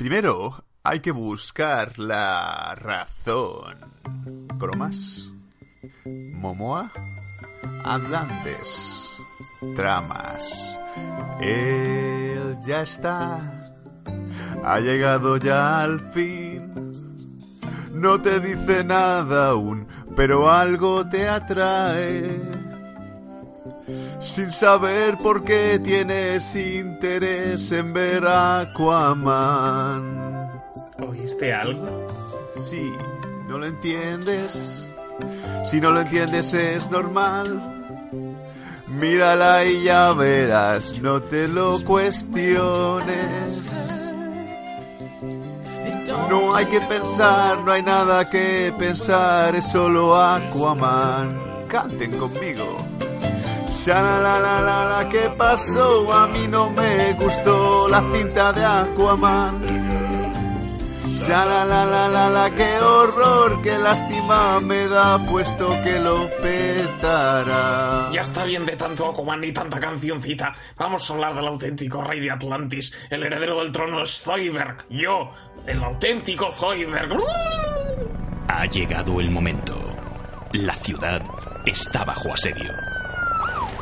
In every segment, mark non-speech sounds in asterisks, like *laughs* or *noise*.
Primero hay que buscar la razón. Cromas. Momoa. Atlantes. Tramas. Él ya está. Ha llegado ya al fin. No te dice nada aún, pero algo te atrae. Sin saber por qué tienes interés en ver a Aquaman. ¿Oíste algo? Sí, ¿no lo entiendes? Si no lo entiendes es normal. Mírala y ya verás, no te lo cuestiones. No hay que pensar, no hay nada que pensar, es solo Aquaman. Canten conmigo. Sha-la-la-la-la, ¿qué pasó? A mí no me gustó la cinta de Aquaman. Sha-la-la-la-la, qué horror, qué lástima me da puesto que lo petará. Ya está bien de tanto Aquaman y tanta cancioncita. Vamos a hablar del auténtico rey de Atlantis, el heredero del trono Zoidberg. Yo, el auténtico Zoidberg. Ha llegado el momento. La ciudad está bajo asedio.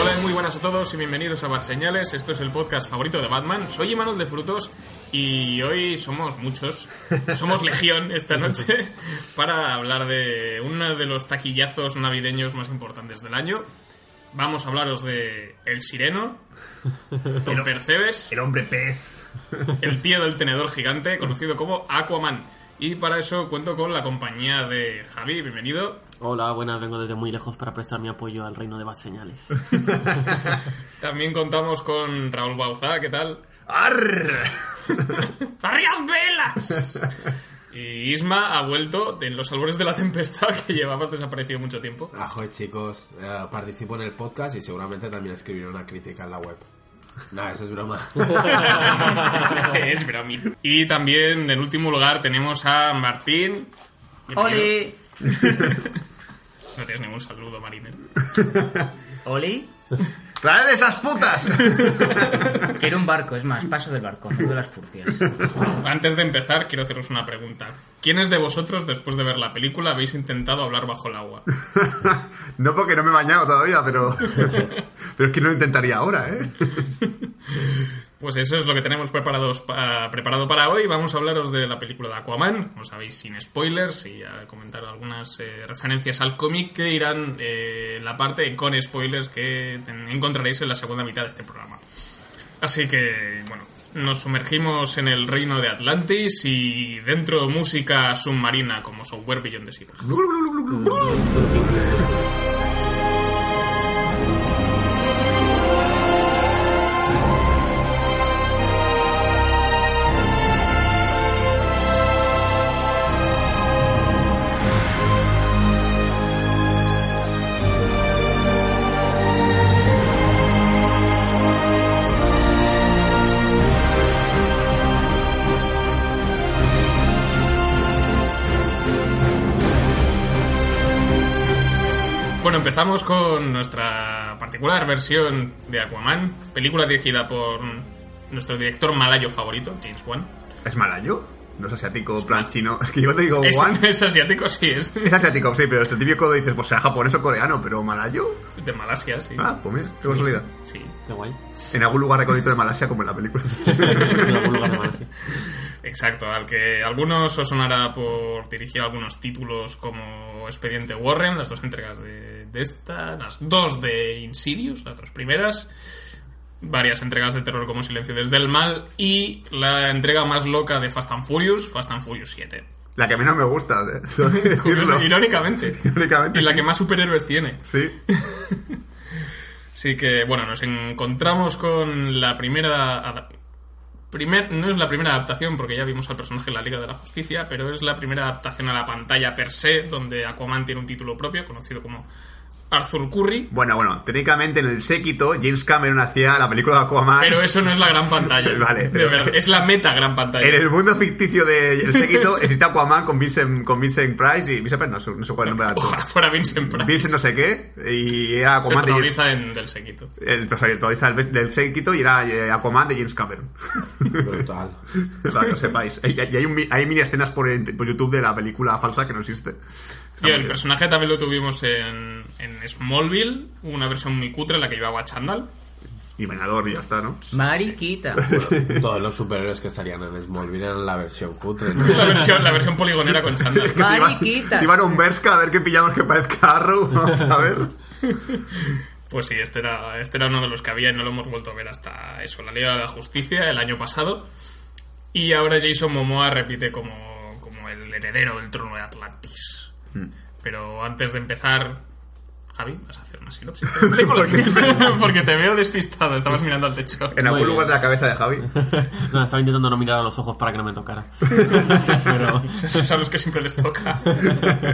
Hola y muy buenas a todos y bienvenidos a Bad Señales. Esto es el podcast favorito de Batman. Soy Imanol de Frutos y hoy somos muchos, somos legión esta noche para hablar de uno de los taquillazos navideños más importantes del año. Vamos a hablaros de El Sireno, *laughs* Don Percebes, El hombre pez. el tío del tenedor gigante, conocido como Aquaman. Y para eso cuento con la compañía de Javi, bienvenido. Hola, buenas, vengo desde muy lejos para prestar mi apoyo al reino de Bad Señales. *laughs* También contamos con Raúl Bauzá, ¿qué tal? ¡Arr! *laughs* ¡Arrias velas! Y Isma ha vuelto de los albores de la tempestad que llevabas desaparecido mucho tiempo. Ajoy chicos, Eh, participo en el podcast y seguramente también escribiré una crítica en la web. Nada, eso es broma. *laughs* es broma. Y también, en último lugar, tenemos a Martín. ¡Oli! No tienes ningún saludo, Mariner. *laughs* ¿Oli? ¡Traed esas putas! *laughs* Quiero un barco, es más, paso del barco, no de las furcias. Antes de empezar, quiero haceros una pregunta. ¿Quiénes de vosotros, después de ver la película, habéis intentado hablar bajo el agua? *laughs* no porque no me he bañado todavía, pero. pero es que no lo intentaría ahora, ¿eh? Pues eso es lo que tenemos preparado para hoy. Vamos a hablaros de la película de Aquaman, como sabéis, sin spoilers, y a comentar algunas eh, referencias al cómic que irán eh, en la parte con spoilers que encontraréis en la segunda mitad de este programa. Así que, bueno, nos sumergimos en el reino de Atlantis y dentro música submarina como Software Beyond the Sea. Bueno, empezamos con nuestra particular versión de Aquaman, película dirigida por nuestro director malayo favorito, James Wan. ¿Es malayo? No es asiático, plan chino. *laughs* Es que yo te digo Es, Wan. es asiático, sí, es Es asiático, sí, pero este típico dices, pues sea japonés o coreano, pero malayo. de Malasia, sí. Ah, pues mira, qué casualidad. Sí. Qué guay. En algún lugar recóndito de Malasia, como en la película. *laughs* En algún lugar de Malasia. Exacto, al que algunos os sonará por dirigir algunos títulos como Expediente Warren, las dos entregas de, de esta, las dos de Insidious, las dos primeras, varias entregas de terror como Silencio desde el Mal y la entrega más loca de Fast and Furious, Fast and Furious 7. la que a mí no me gusta, ¿eh? *laughs* Curioso, irónicamente. Irónicamente, Y la sí. que más superhéroes tiene. Sí. *laughs* Así que, bueno, nos encontramos con la primera... primer, no es la primera adaptación, porque ya vimos al personaje en la Liga de la Justicia, pero es la primera adaptación a la pantalla per se, donde Aquaman tiene un título propio, conocido como Arthur Curry. Bueno, bueno, técnicamente en el séquito James Cameron hacía la película de Aquaman. Pero eso no es la gran pantalla. *laughs* Vale, de verdad, es la meta gran pantalla. En el mundo ficticio de El séquito *laughs* existe Aquaman con Vincent, con Vincent Price y Vincent Price, no sé, no sé cuál es el nombre del actor. Ojalá fuera Vincent Price. Vincent no sé qué y era el Aquaman de James, protagonista en- del Sequito. el, o sea, el protagonista del, del séquito y era eh, Aquaman de James Cameron. Brutal. *laughs* o sea, que lo sepáis. Y, y hay, un mi- hay mini escenas por, por YouTube de la película falsa que no existe. Muy el bien. personaje también lo tuvimos en, en Smallville, una versión muy cutre en la que llevaba chándal. Y bañador y ya está, ¿no? Mariquita. *laughs* Todos los superhéroes que salían en Smallville eran la versión cutre. ¿no? La versión, la versión poligonera con chándal. Que si, iban, Mariquita. si iban a un Berska a ver qué pillamos que parezca Arrow, *laughs* vamos a ver. Pues sí, este era, este era uno de los que había y no lo hemos vuelto a ver hasta eso, la Liga de la Justicia, el año pasado. Y ahora Jason Momoa repite como, como el heredero del trono de Atlantis. Pero antes de empezar, Javi, vas a hacer una sinopsis de la *laughs* película. *laughs* Porque te veo despistado, estabas mirando al techo. En algún lugar de la cabeza de Javi. *laughs* No, estaba intentando no mirar a los ojos para que no me tocara. Pero, Esos son los que siempre les toca.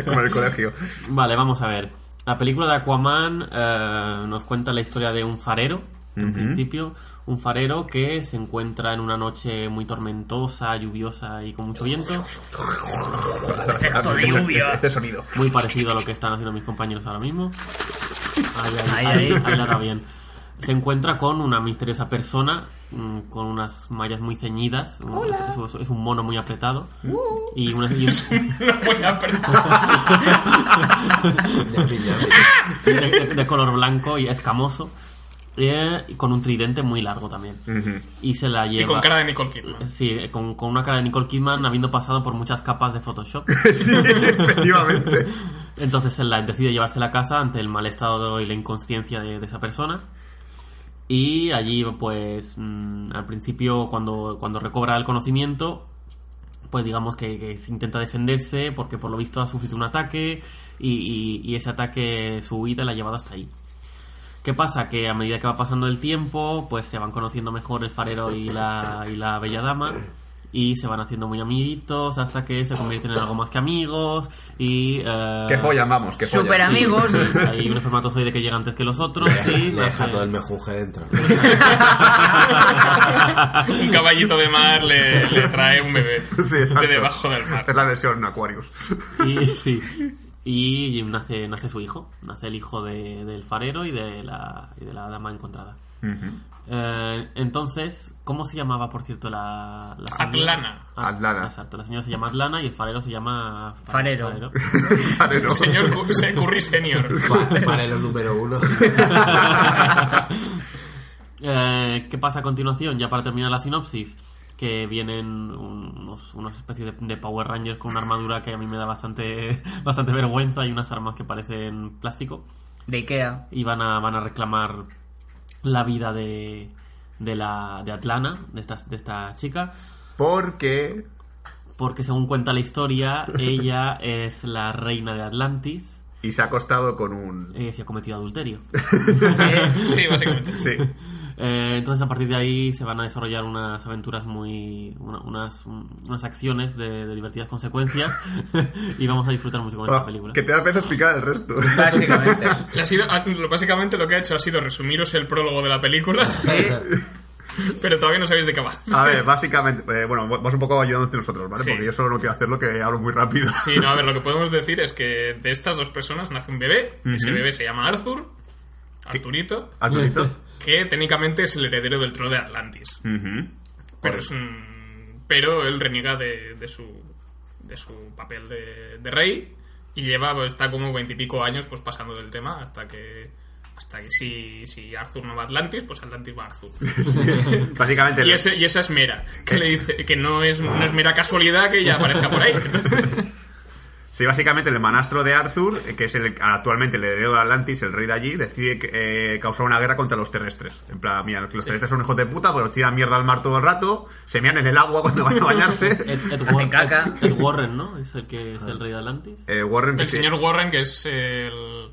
Como en el colegio. vale, vamos a ver. La película de Aquaman eh, nos cuenta la historia de un farero, en principio. Un farero que se encuentra en una noche muy tormentosa, lluviosa y con mucho viento. Efecto de lluvia. Este sonido. Muy parecido a lo que están haciendo mis compañeros ahora mismo. Ahí, ahí, Ahí, ahí, ahí. la bien. Se encuentra con una misteriosa persona mm, con unas mallas muy ceñidas. Es, es- es un mono muy apretado. Y, una, *laughs* y un- Una buena pregunta. de, de- de color blanco y escamoso. Eh, y con un tridente muy largo también. Y se la lleva. Y con cara de Nicole Kidman. Sí, con, con una cara de Nicole Kidman habiendo pasado por muchas capas de Photoshop. *laughs* Sí, efectivamente. Entonces él la- decide llevársela a casa ante el mal estado y la inconsciencia de, de esa persona. Y allí, pues, mm, al principio, cuando, cuando recobra el conocimiento, pues digamos que, que se intenta defenderse porque por lo visto ha sufrido un ataque y, y- y ese ataque, su huida, la ha llevado hasta ahí. ¿Qué pasa? Que a medida que va pasando el tiempo, pues se van conociendo mejor el farero y la, y la bella dama. Y se van haciendo muy amiguitos hasta que se convierten en algo más que amigos. Y. eh, Que follan, vamos, que follan. Super amigos. sí, hay un espermatozoide que llega antes que los otros. Y Le deja todo el mejunje dentro. *laughs* Un caballito de mar le, le trae un bebé Sí, exacto. de debajo del mar. Es la versión Aquarius. Y sí. Y nace, nace su hijo. Nace el hijo de- del farero y de la, y de la dama encontrada. Eh, entonces, ¿cómo se llamaba, por cierto, la, la señora? Atlana. Ah, Atlana. Exacto, la señora se llama Atlana y el farero se llama... Farero. Vale, no. *laughs* Señor Cu- se- Curry Senior. *laughs* Fa- Farelo número uno. *laughs* Eh, ¿Qué pasa a continuación? Ya para terminar la sinopsis, que vienen unos, unas especies de, de Power Rangers con una armadura que a mí me da bastante, *laughs* bastante vergüenza y unas armas que parecen plástico. De Ikea. y van a, van a reclamar la vida de, de la de Atlana, de esta, de esta chica, Porque. porque según cuenta la historia, ella *laughs* es la reina de Atlantis Y se ha acostado con un. eh, se ha cometido adulterio. *laughs* Sí, básicamente. Sí. Eh, entonces a partir de ahí se van a desarrollar unas aventuras muy... una- unas, unas acciones de, de divertidas consecuencias *laughs* y vamos a disfrutar mucho con esta Ah, película. que te da empezar a explicar el resto. Básicamente. *laughs* Ha sido- ah, lo- básicamente lo que ha hecho ha sido resumiros el prólogo de la película, Sí. *laughs* pero todavía no sabéis de qué va. A ver, básicamente. eh, bueno, vas un poco ayudándote nosotros, ¿vale? Sí. Porque yo solo no quiero hacerlo, que hablo muy rápido. Sí, no, a ver, lo que podemos decir es que de estas dos personas nace un bebé, ese bebé se llama Arthur, Arturito, Arturito. Que técnicamente es el heredero del trono de Atlantis. Pero es un- pero él reniega de, de su de su papel de, de rey y lleva pues, está como veintipico años pues pasando del tema hasta que hasta que si, si Arthur no va a Atlantis pues Atlantis va a Arthur *laughs* Básicamente. y, ese, y esa es Mera que le dice que no es, no es mera casualidad que ella aparezca por ahí *laughs* Sí, básicamente el manastro de Arthur, eh, que es el, actualmente el heredero de Atlantis, el rey de allí, decide eh, causar una guerra contra los terrestres. En plan, mira, los terrestres son hijos de puta, pero tiran mierda al mar todo el rato, se mean en el agua cuando van a *laughs* bañarse. Ed, Ed Hacen War- caca. Ed- Ed Warren, ¿no? Es el que es el rey de Atlantis. Eh, Warren, el sí, señor Warren que es el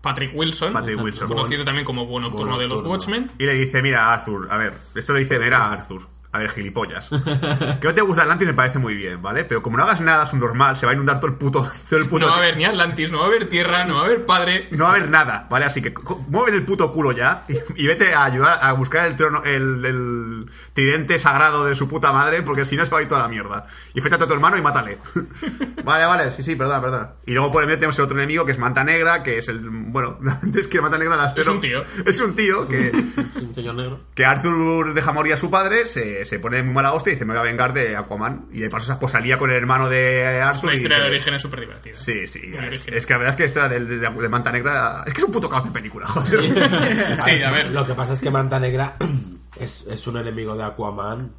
Patrick Wilson Patrick Wilson. conocido también como buen nocturno de los. Watchmen Y le dice, mira, Arthur, a ver, esto le dice, mira, Arthur, A ver, gilipollas. Que no te gusta Atlantis me parece muy bien, ¿vale? Pero como no hagas nada subnormal, se va a inundar todo el puto... Todo el puto No va a haber ni Atlantis, no va a haber tierra, no va a haber padre. no va a haber nada, ¿vale? Así que mueve el puto culo ya y, y vete a ayudar a buscar el trono, el, el tridente sagrado de su puta madre, porque si no se va a ir toda la mierda. Y fétate a tu hermano y mátale. *laughs* vale, vale, sí, sí, perdona, perdona. Y luego por el medio tenemos el otro enemigo que es Manta Negra, que es el. Bueno, *laughs* antes que Manta Negra la Es un tío. Es un tío que. *laughs* Es un señor negro. Que Arthur deja morir a su padre, se, se pone muy mala hostia y dice: Me voy a vengar de Aquaman. Y de paso, pues salía con el hermano de Arthur. Es una y historia de dice- origen súper divertida. Sí, sí. Es, que la verdad es que esta de, de, de Manta Negra. Es que es un puto caos de película, joder. Sí, *laughs* a ver. Lo que pasa es que Manta Negra *clears throat* es, es un enemigo de Aquaman.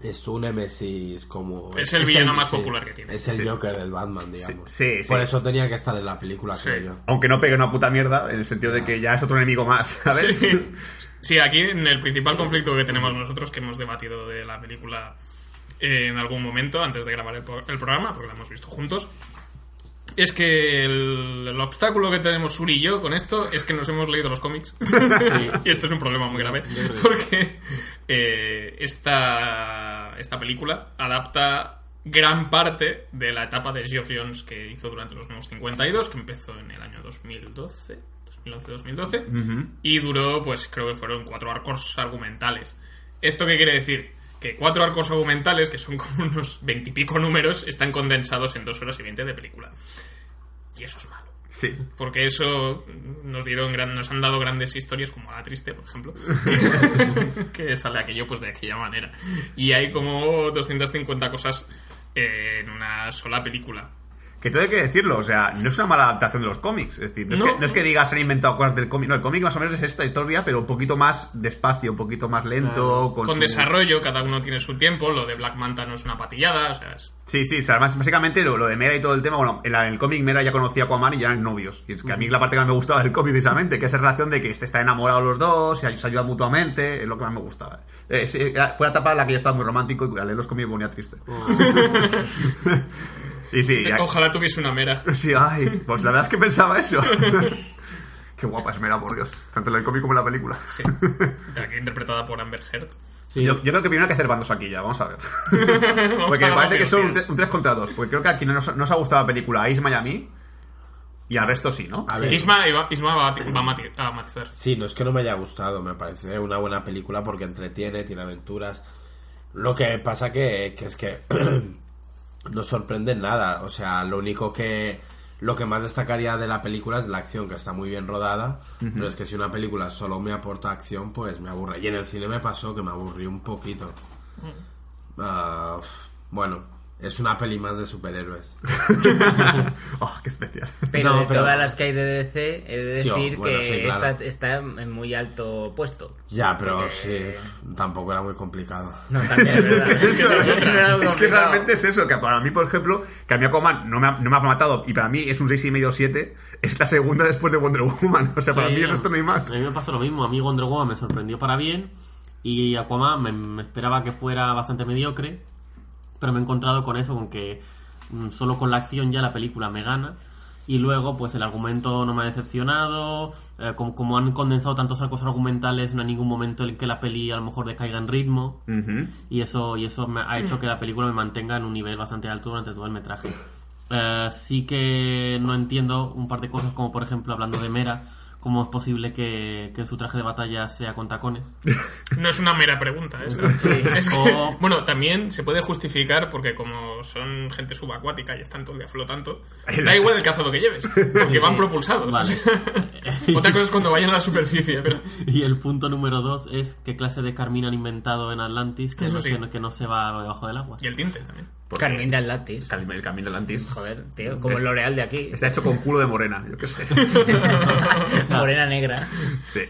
Es un Nemesis como... Es el villano más popular que tiene. Es el Sí. Joker del Batman, digamos. Sí, sí, Por eso tenía que estar en la película, Sí. creo yo. Aunque no pegue una puta mierda, en el sentido de que ya es otro enemigo más, *laughs* ¿sabes? Sí. Sí, aquí en el principal conflicto que tenemos nosotros, que hemos debatido de la película eh, en algún momento antes de grabar el programa, porque la hemos visto juntos, es que el, el obstáculo que tenemos Suri y yo con esto es que nos hemos leído los cómics. *laughs* y esto es un problema muy grave, porque eh, esta, esta película adapta gran parte de la etapa de Geoff Jones que hizo durante los nuevos 52, que empezó en el año 2012, 2011-2012, y duró, pues creo que fueron cuatro arcos argumentales. ¿Esto qué quiere decir? Que cuatro arcos argumentales, que son como *laughs* unos veintipico números, están condensados en dos horas y veinte de película. Y eso es malo. Sí. Porque eso nos dieron gran, nos han dado grandes historias como La Triste, por ejemplo, *laughs* que sale aquello pues de aquella manera. Y hay como 250 cosas eh, en una sola película. Que todo hay que decirlo, o sea, no es una mala adaptación de los cómics. Es decir, no, Es, que, no es que digas han inventado cosas del cómic. No, el cómic más o menos es esta historia, pero un poquito más despacio, un poquito más lento. Con, Con su- desarrollo, cada uno tiene su tiempo, lo de Black Manta no es una patillada, o sea, es- Sí, sí, o sea, más- básicamente lo, lo de Mera y todo el tema. Bueno, en, la- en el cómic Mera ya conocía a Aquaman y ya eran novios. Y es que a mí la parte que más me gustaba del cómic, precisamente, que es esa relación de que este está enamorados los dos, se, se ayudan mutuamente, es lo que más me gustaba. Eh, sí, era- fue la etapa en la que yo estaba muy romántico y al leer los cómics me ponía triste. *laughs* y sí, ya- ojalá tuviese una mera. *laughs* Sí, ay, pues la verdad es que pensaba eso. *laughs* Qué guapa es Mera, por Dios. Tanto en el cómic como en la película. Sí. *laughs* De aquí interpretada por Amber Heard. Sí. Yo, yo creo que primero hay que hacer bandos aquí ya, vamos a ver. Vamos Porque a me parece que son un, hostias. tre- un 3 contra 2. Porque creo que aquí no nos, nos ha gustado la película Ice Miami y al resto sí, ¿no? A ver, Isma, Isma- Isma va, a, mati- va a mati- a matizar. Sí, no es que no me haya gustado, me parece una buena película porque entretiene, tiene aventuras. Lo que pasa que, que es que *clears throat* no sorprende en nada. O sea, lo único que. Lo que más destacaría de la película es la acción, que está muy bien rodada. Pero es que si una película solo me aporta acción, pues me aburre. Y en el cine me pasó que me aburrí un poquito. Uf, bueno, es una peli más de superhéroes. *laughs* oh, qué especial. Pero No, de pero- todas las que hay de DC, he de Sí, decir bueno, que sí, claro. esta está en muy alto puesto. Ya, pero Porque- sí, tampoco era muy complicado. No, también es verdad. Es, eso, No era algo es que realmente es eso, que para mí, por ejemplo, que a mí Aquaman no me ha, no me ha matado y para mí es un 6,5-7, es la segunda después de Wonder Woman. O sea, para Sí, mí el resto no hay más. A mí me pasó lo mismo. A mí Wonder Woman me sorprendió para bien. Y Aquaman me, me esperaba que fuera bastante mediocre. Pero me he encontrado con eso, con que mm, solo con la acción ya la película me gana. Y luego, pues el argumento no me ha decepcionado. eh, como, como han condensado tantos arcos argumentales, no hay ningún momento en que la peli a lo mejor decaiga en ritmo. Ujú. Y eso, y eso me ha hecho que la película me mantenga en un nivel bastante alto durante todo el metraje. *laughs* Eh, sí que no entiendo un par de cosas, como por ejemplo, hablando de Mera, cómo es posible que, que su traje de batalla sea con tacones. *laughs* No es una mera pregunta. Es, es que, O- bueno, también se puede justificar porque como son gente subacuática y están todo el día flotando, da igual el calzado que lleves, porque van *laughs* propulsados. Vale. *laughs* Otra cosa es cuando vayan a la superficie, pero... Y el punto número dos es qué clase de carmín han inventado en Atlantis que, Eso no, sí. que no- que no se va debajo del agua. Y el tinte también. Porque Carmín de Atlantis. El camino de Atlantis. Joder, tío, como el L'Oreal de aquí. Está hecho con culo de morena, yo qué sé. *laughs* Morena negra. Sí.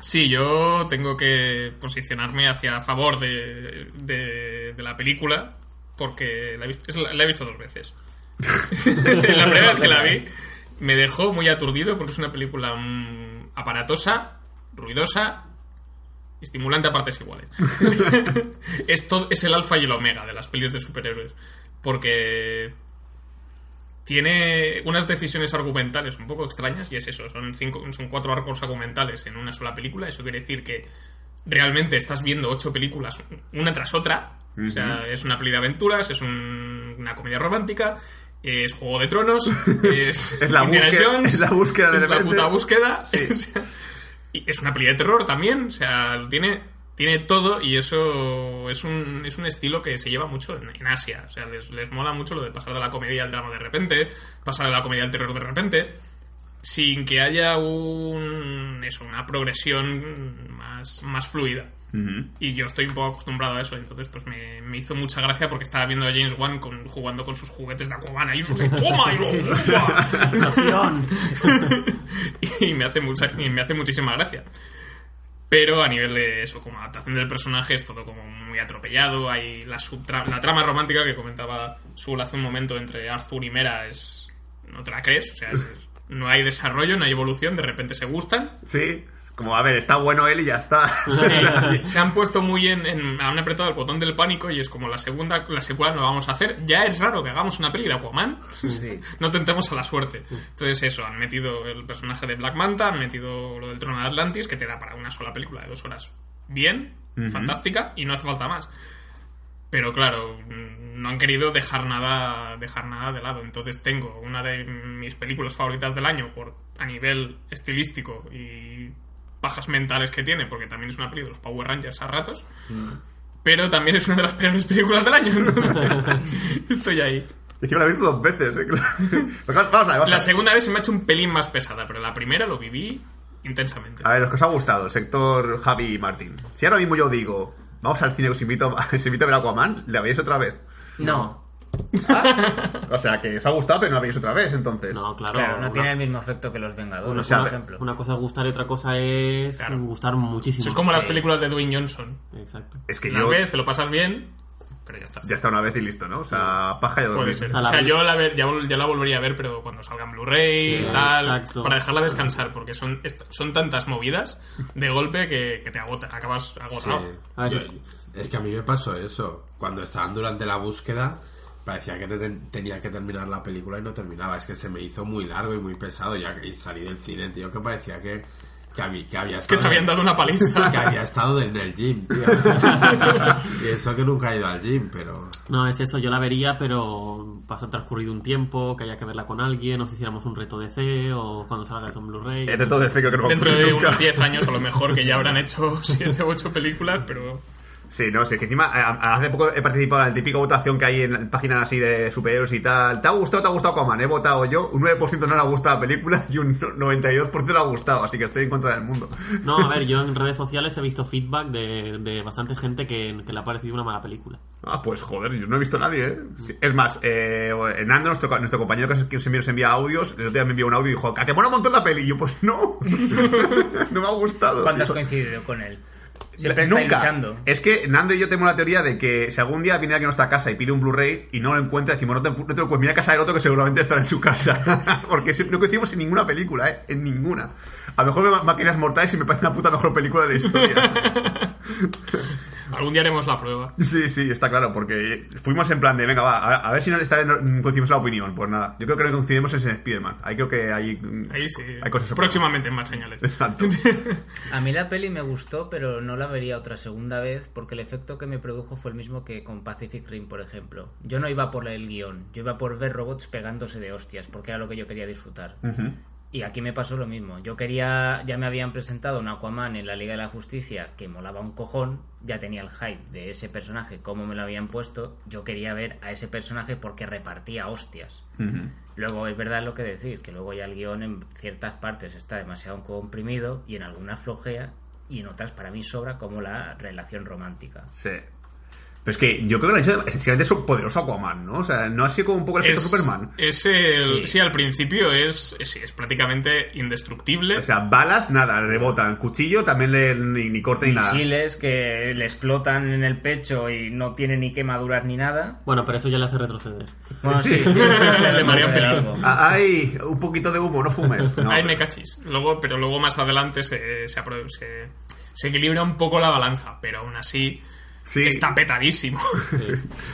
Sí, yo tengo que posicionarme hacia favor de, de, de la película porque la he, visto, dos veces. *laughs* la primera vez que la vi me dejó muy aturdido porque es una película mm, aparatosa, ruidosa, estimulante a partes iguales. *laughs* es, todo- es el alfa y el omega de las pelis de superhéroes porque tiene unas decisiones argumentales un poco extrañas y es eso, son cinco, son cuatro arcos argumentales en una sola película. Eso quiere decir que realmente estás viendo ocho películas una tras otra. O sea, es una peli de aventuras, es un- una comedia romántica, es Juego de Tronos, *laughs* es, Es la búsqueda- Jones, es la búsqueda de es la puta búsqueda. *laughs* Y es una peli de terror también, o sea, tiene, tiene todo y eso es un, es un estilo que se lleva mucho en, en Asia. O sea, les, les mola mucho lo de pasar de la comedia al drama de repente, pasar de la comedia al terror de repente, sin que haya un, eso, una progresión más, más fluida. Y yo estoy un poco acostumbrado a eso, entonces pues me, me hizo mucha gracia porque estaba viendo a James Wan con, jugando con sus juguetes de Aquaman ahí, y ¡toma! Y lo ¡toma! Explosión. *laughs* y me hace mucha y me hace muchísima gracia pero a nivel de eso como adaptación del personaje es todo como muy atropellado. Hay la la trama romántica que comentaba Sul hace un momento entre Arthur y Mera es no te la crees o sea es- no hay desarrollo no hay evolución de repente se gustan. Sí, como, a ver, está bueno él y ya está. *laughs* Sí, se han puesto muy en, en- Han apretado el botón del pánico y es como la segunda, la secuela no la vamos a hacer. Ya es raro que hagamos una peli de Aquaman. Sí. *laughs* no tentemos a la suerte. Entonces, eso, han metido el personaje de Black Manta, han metido lo del trono de Atlantis, que te da para una sola película de dos horas. Bien, fantástica, y no hace falta más. Pero claro, no han querido dejar nada, dejar nada de lado. Entonces tengo una de mis películas favoritas del año por a nivel estilístico y pajas mentales que tiene, porque también es una película de los Power Rangers a ratos. Pero también es una de las peores películas del año. *laughs* estoy ahí. Es que me la he visto dos veces, ¿eh? *laughs* Vamos a ver, vamos a. La segunda vez se me ha hecho un pelín más pesada, pero la primera lo viví intensamente. A ver, los que os ha gustado, sector Javi y Martín. Si ahora mismo yo digo, vamos al cine que os invito, *laughs* os invito a ver Aquaman, ¿le veis otra vez? No, *laughs* O sea, que os ha gustado, pero no la veis otra vez, entonces. No, claro. claro, no una- tiene el mismo efecto que los Vengadores, una, o sea, por ejemplo. una cosa es gustar y otra cosa es Claro. gustar muchísimo. es como las Sí. películas de Dwayne Johnson. Exacto. Es que Las yo ves, te lo pasas bien, pero ya está. ya está una vez y listo, ¿no? O sea, paja y a dormir. O sea, O sea, yo la, ver- ya, la volvería a ver, pero cuando salga en Blu-ray Sí, y tal, exacto. para dejarla descansar, porque son, son tantas movidas de golpe que, que te agota, acabas Sí. agotado. A ver, Yo- es que a mí me pasó eso. Cuando estaban durante la búsqueda, parecía que te- tenía que terminar la película y no terminaba. Es que se me hizo muy largo y muy pesado. Ya, y salí del cine, tío, que parecía que, que, había, que había Que estado. te habían dado una paliza. *laughs* que había estado en el gym, tío. *laughs* y eso que nunca he ido al gym, pero. No, es eso, yo la vería, pero pasa transcurrido un tiempo, que haya que verla con alguien, o si hiciéramos un reto DC, o cuando salga eso en Blu-ray. El reto de fe creo que no va Dentro de nunca. unos 10 años, a lo mejor, que ya habrán hecho *laughs* 7 u 8 películas, pero Sí, no, sí, que encima a- hace poco he participado en la típica votación que hay en páginas así de superhéroes y tal. ¿Te ha gustado o te ha gustado Aquaman? He votado yo, un 9% no le ha gustado la película y un 92% le ha gustado, así que estoy en contra del mundo. No, a ver, yo en *laughs* redes sociales he visto feedback de, de bastante gente que, que le ha parecido una mala película. Ah, pues joder, yo no he visto a nadie, ¿eh? Sí, Es más, eh, Nando, nuestro, nuestro compañero que es quien siempre nos envía audios, el otro día me envió un audio y dijo, ¿a que mola un montón la peli? Y yo, pues no, *laughs* no me ha gustado. ¿Cuándo has tío. coincidido con él? Siempre está ahí Nunca. luchando. Es que Nando y yo tenemos la teoría de que si algún día viene alguien a nuestra casa y pide un Blu-ray y no lo encuentra, decimos, no te, no te lo puedes, mira a casa del otro que seguramente estará en su casa. *laughs* Porque no coincidimos en ninguna película, ¿eh? En ninguna. A lo mejor me Máquinas Mortales y me parece una puta mejor película de la historia. *laughs* algún día haremos la prueba. Sí, sí, está claro, porque fuimos en plan de, venga, va, a, a ver si no, esta vez no- coincidimos en la opinión. Pues nada, yo creo que no coincidimos es en Spider-Man. Ahí creo que hay, Ahí sí. hay cosas Próximamente en más señales. Exacto. *laughs* A mí la peli me gustó, pero no la vería otra segunda vez porque el efecto que me produjo fue el mismo que con Pacific Rim, por ejemplo. Yo no iba por el guion, yo iba por ver robots pegándose de hostias, porque era lo que yo quería disfrutar. Y aquí me pasó lo mismo. Yo quería, ya me habían presentado un Aquaman en la Liga de la Justicia que molaba un cojón, ya tenía el hype de ese personaje, como me lo habían puesto. Yo quería ver a ese personaje porque repartía hostias. Luego es verdad lo que decís, que luego ya el guion en ciertas partes está demasiado comprimido y en algunas flojea y en otras para mí sobra como la relación romántica. Sí. Pero es que yo creo que han hecho esencialmente es un poderoso Aquaman, ¿no? O sea, no ha sido como un poco el efecto Es, Superman. es el, Sí. sí. al principio es, es, es prácticamente indestructible. O sea, balas, nada, rebotan. Cuchillo también le, ni, ni corta ni nada. Misiles que le explotan en el pecho y no tiene ni quemaduras ni nada. Bueno, pero eso ya le hace retroceder. Bueno, Sí. sí, Le marea un pelín. Ay, un poquito de humo, no fumes. *laughs* No, Ahí pero- me cachis. Luego, pero luego más adelante se, se, apro- se- se equilibra un poco la balanza, pero aún así Sí. está petadísimo.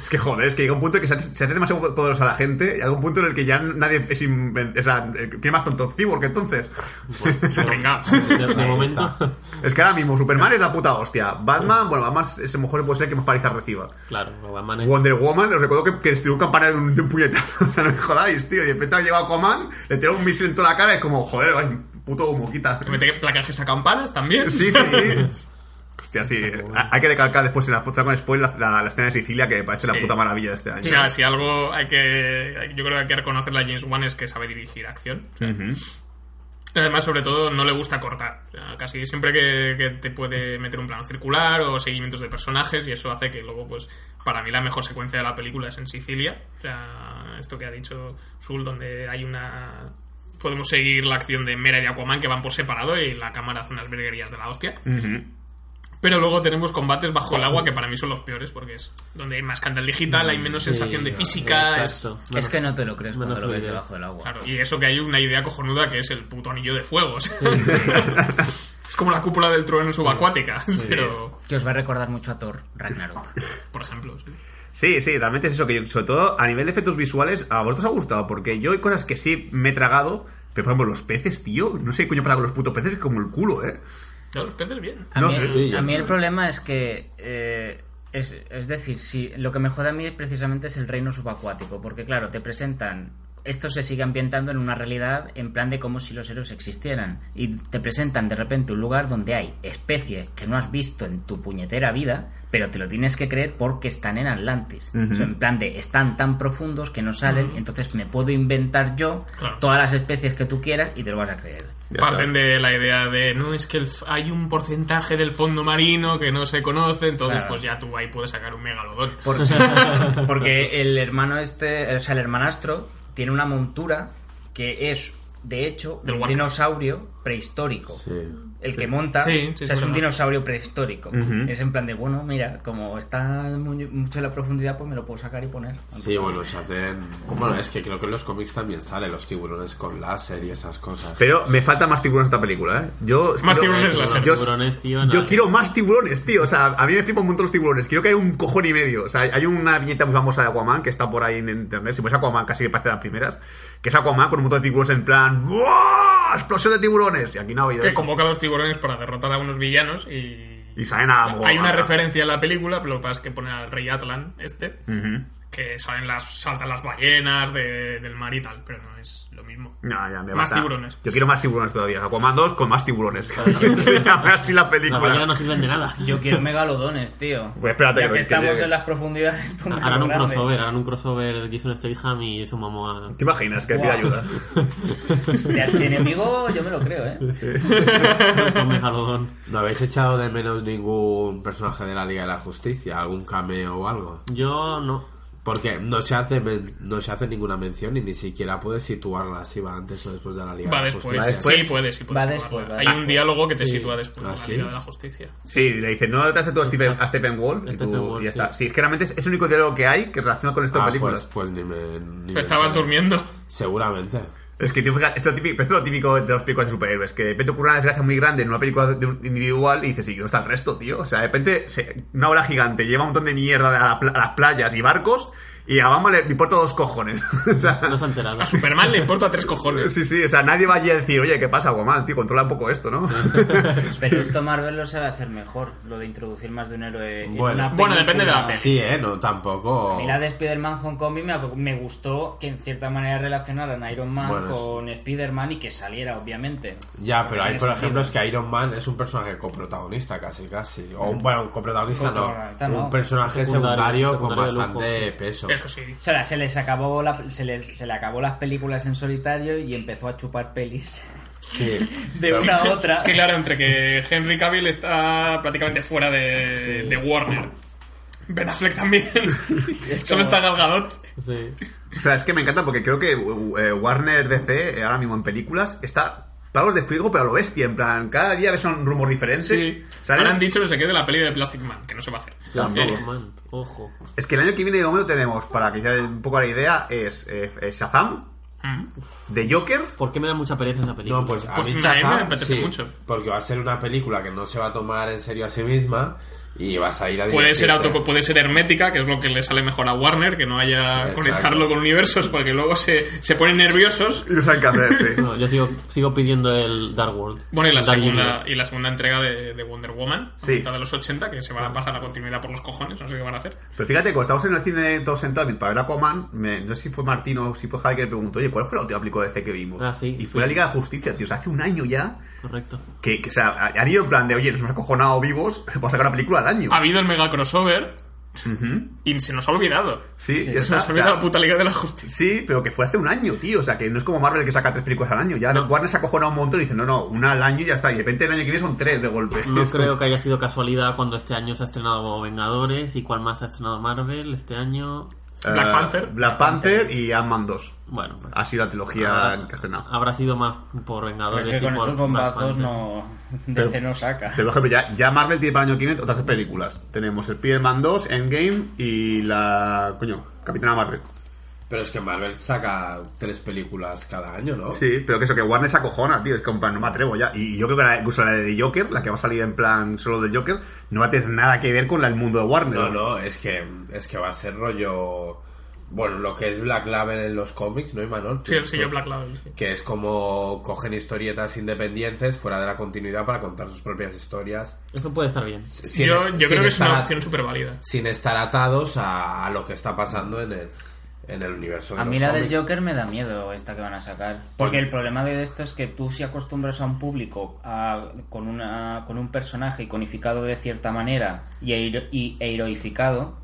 Es que joder, es que llega un punto en que se hace, se hace demasiado poderosa la gente. Y hay un punto en el que ya nadie es. O sea, ¿quién es más tonto? Cyborg entonces. De, de Ahí momento. Es que ahora mismo Superman es la puta hostia. Batman, bueno, Batman ese mejor puede ser que más palizas reciba. Claro, Batman es- Wonder Woman, os recuerdo que, que destruyó un campanario de un, de un puñetazo. *laughs* O sea, no me jodáis, tío. Y de repente ha llegado Aquaman, le tira un misil en toda la cara y es como, joder, ay, puto humo, quita. Le mete placajes a campanas también. Sí, sí, sí. *laughs* Hostia, sí. Hay que recalcar después en la foto con spoiler la, la, la escena de Sicilia que me parece Sí. la puta maravilla de este año. O sea, si algo hay que. Yo creo que hay que reconocerle a James Wan es que sabe dirigir acción. Además, sobre todo, no le gusta cortar. O sea, casi siempre que, que te puede meter un plano circular o seguimientos de personajes, y eso hace que luego, pues, para mí la mejor secuencia de la película es en Sicilia. O sea, esto que ha dicho Sul, donde hay una. Podemos seguir la acción de Mera y de Aquaman que van por separado y la cámara hace unas verguerías de la hostia. Pero luego tenemos combates bajo el agua que para mí son los peores porque es donde hay más candel digital, hay menos Sí, sensación de física. es- Exacto. Es que no te lo crees cuando menos lo ves debajo del agua. Claro, y eso que hay una idea cojonuda que es el puto anillo de fuego. *laughs* es como la cúpula del trueno subacuática, *laughs* pero Que os va a recordar mucho a Thor Ragnarok. por ejemplo, sí. Sí, sí, realmente es eso que yo, sobre todo a nivel de efectos visuales, a vosotros os ha gustado, porque yo hay cosas que sí me he tragado, pero por ejemplo los peces, tío, no sé qué coño para con los putos peces, es como el culo, ¿eh? No, los peces bien. A, No mí, sé. Sí, a mí yo- el problema es que. eh, es, es decir, si lo que me jode a mí precisamente es el reino subacuático. Porque, claro, te presentan. Esto se sigue ambientando en una realidad en plan de como si los héroes existieran. Y te presentan de repente un lugar donde hay especies que no has visto en tu puñetera vida, pero te lo tienes que creer porque están en Atlantis. O sea, en plan de están tan profundos que no salen, entonces me puedo inventar yo Claro. todas las especies que tú quieras y te lo vas a creer. Ya Parten está. de la idea de, no, es que el hay un porcentaje del fondo marino que no se conoce, entonces Claro. pues ya tú ahí puedes sacar un megalodón. *laughs* *laughs* Porque, porque el hermano este, o sea, el hermanastro, tiene una montura que es, de hecho, Del un dinosaurio prehistórico. Sí. El que monta Sí, sí, o sea, es un dinosaurio prehistórico. Ujú. Es en plan de, bueno, mira, como está muy- mucho en la profundidad, pues me lo puedo sacar y poner. Sí, bueno, se hacen. Bueno, es que creo que en los cómics también salen los tiburones con láser y esas cosas. Pero me falta más tiburones en esta película, ¿eh? Yo, Más quiero- tiburones láser. Yo, Tiburones, tío, yo quiero más tiburones, tío. O sea, a mí me flipan un montón los tiburones. Quiero que haya un cojón y medio. O sea, hay una viñeta muy famosa de Aquaman que está por ahí en internet. Si pones Aquaman, casi que parece de las primeras. Que es Aquaman con un montón de tiburones en plan. ¡Buah! ¡Explosión de tiburones! Y aquí no ha habido Que eso. convoca a los tiburones para derrotar a unos villanos y... Y salen a. Hay una referencia en la película, pero lo que pasa es que pone al rey Atlan, este, Ujú. Que salen las, saltan las ballenas de- del mar y tal, pero no es lo mismo. No, ya me Más basta. tiburones. Yo quiero más tiburones todavía. Aquaman 2 con más tiburones. *laughs* Se llama así la Las ballenas película. no sirven de nada. Yo quiero megalodones, tío. Pues espérate ya que- que, estamos llegue. en las profundidades. pues Harán un grande. crossover, harán un crossover de Jason Statham y eso mamá. ¿Te imaginas que pide Buah. ayuda? De archienemigo yo me lo creo, ¿eh? con *laughs* Megalodón. ¿No habéis echado de menos ningún personaje de la Liga de la Justicia? ¿Algún cameo o algo? Yo no. Porque no se hace men- no se hace ninguna mención y ni siquiera puedes situarla si va antes o después de la Liga Va de la después. Justicia. después. Sí, puede, sí puede. Va después, va Hay después. un diálogo que te Sí. sitúa después Ah, de la ¿sí? Liga de la Justicia. Sí, le dice, no te tú a Stephen, a Stephen Wall. y, tú- ya sí. está. Sí, es que realmente es, es el único diálogo que hay que relaciona con esta Ah, película. pues, pues ni me... ni Te me estabas durmiendo. Seguramente. Es que, tío, fíjate, esto, es lo típico, esto es lo típico de las películas de superhéroes, que de repente ocurre una desgracia muy grande en una película de un individual y dices, ¿y dónde está el resto, tío? O sea, de repente se- una ola gigante lleva un montón de mierda a, la a las playas y barcos y a Obama le importa dos cojones. *laughs* o sea, No se ha enterado. A Superman le importa tres cojones. sí, sí, o sea, nadie va allí a decir, oye, ¿qué pasa, Guaman, tío? Controla un poco esto, ¿no? *laughs* Pero esto Marvel lo sabe hacer mejor, lo de introducir más de un héroe. en Bueno. una Bueno, depende de la película. peli. Sí, ¿eh? No, tampoco... A mí la de Spider-Man Homecoming me, me gustó que en cierta manera relacionaran a Iron Man Bueno, con Spider-Man y que saliera, obviamente. Ya, pero hay, por sentido. ejemplo, es que Iron Man es un personaje coprotagonista, casi, casi. O un, bueno, un coprotagonista no. No. Un personaje Secundario, secundario, con bastante Eso sí. O sea, se les acabó la- se, les, se le acabó las películas en solitario y empezó a chupar pelis Sí. *laughs* de una a otra. Es que claro, entre que Henry Cavill está prácticamente fuera de, de Warner. Ben Affleck también. *laughs* Solo está Gal Gadot. Sí. O sea, es que me encanta porque creo que eh, Warner DC, ahora mismo en películas, está pagos de fuego, pero a lo bestia. En plan, cada día ves un rumor diferente. Sí. Ahora han dicho que se quede la peli de Plastic Man, que no se va a hacer. Plastic Eh, Man, ojo. Es que el año que viene de momento tenemos, para que sea un poco la idea, es eh, Shazam, mm. de Joker. ¿Por qué me da mucha pereza esa película? No, pues a Pues mí mí me Shazam, apetece sí, mucho. Porque va a ser una película que no se va a tomar en serio a sí misma, y vas a ir a Puede ser, auto, puede ser hermética, que es lo que le sale mejor a Warner, que no haya Exacto. conectarlo con universos, porque luego se, se ponen nerviosos. Y no saben qué hacer, sí. *laughs* No, yo sigo, sigo pidiendo el Dark World. Bueno, y la Dark segunda, Universe. y la segunda entrega de, de Wonder Woman, Sí. de los 80, que se van a pasar la continuidad por los cojones, no sé qué van a hacer. Pero fíjate, cuando estábamos en el cine todos sentados para ver Aquaman, me- no sé si fue Martín o si fue Javi que le preguntó, oye, ¿cuál fue la última película de DC que vimos? Ah, sí. Y fue la Liga de Justicia, tío. O sea, hace un año ya Correcto. que, que, o sea, han ido en plan de, oye, nos hemos acojonado vivos, *laughs* vamos a sacar una película al año. Ha habido el mega crossover y se nos ha olvidado. Sí, ya se está, nos ha olvidado sea, la puta Liga de la Justicia. Sí, pero que fue hace un año, tío. O sea, que no es como Marvel que saca tres películas al año. Ya Warner se ha acojonado un montón y dice, no, no, una al año y ya está. Y de repente el año que viene son tres de golpe. No *laughs* creo como- que haya sido casualidad cuando este año se ha estrenado Vengadores y cuál más ha estrenado Marvel este año. Black Eh, Panther. Black Panther y Ant-Man 2. Bueno, pues, Ha sido la trilogía que ha estrenado. habrá sido más por Vengadores Porque y con por esos bombazos no. DC no saca. Pero, por ejemplo, ya, ya Marvel tiene para el año que viene otras tres películas. Tenemos el Spider-Man 2, Endgame y la... Coño, Capitana Marvel. Pero es que Marvel saca tres películas cada año, ¿no? Sí, pero que eso, que Warner se acojona, tío. Es que en plan, no me atrevo ya. Y yo creo que la, incluso la de Joker, la que va a salir en plan solo del Joker, no va a tener nada que ver con la- el mundo de Warner. No, no, es que, es que va a ser rollo... Bueno, lo que es Black Label en los cómics, ¿no, Imanol? Sí, el sello Black Label, sí. Que es como cogen historietas independientes fuera de la continuidad para contar sus propias historias. Eso puede estar bien. sin yo yo sin creo que es una opción súper válida. Sin estar atados a, a lo que está pasando en el, en el universo de A los mí la del. Joker me da miedo esta que van a sacar. Porque el problema de esto es que tú si acostumbras a un público a- con, una, con un personaje iconificado de cierta manera y, hero- y- e heroificado,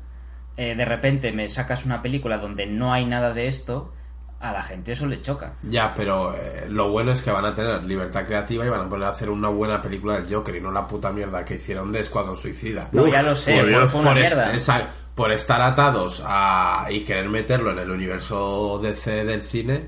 eh, de repente me sacas una película donde no hay nada de esto, a la gente eso le choca. Ya, pero eh, lo bueno es que van a tener libertad creativa y van a poder hacer una buena película del Joker y no la puta mierda que hicieron de Escuadrón Suicida. No, Uf, ya lo sé, por una por, est- mierda. esa- por estar atados a, y querer meterlo en el universo DC del cine,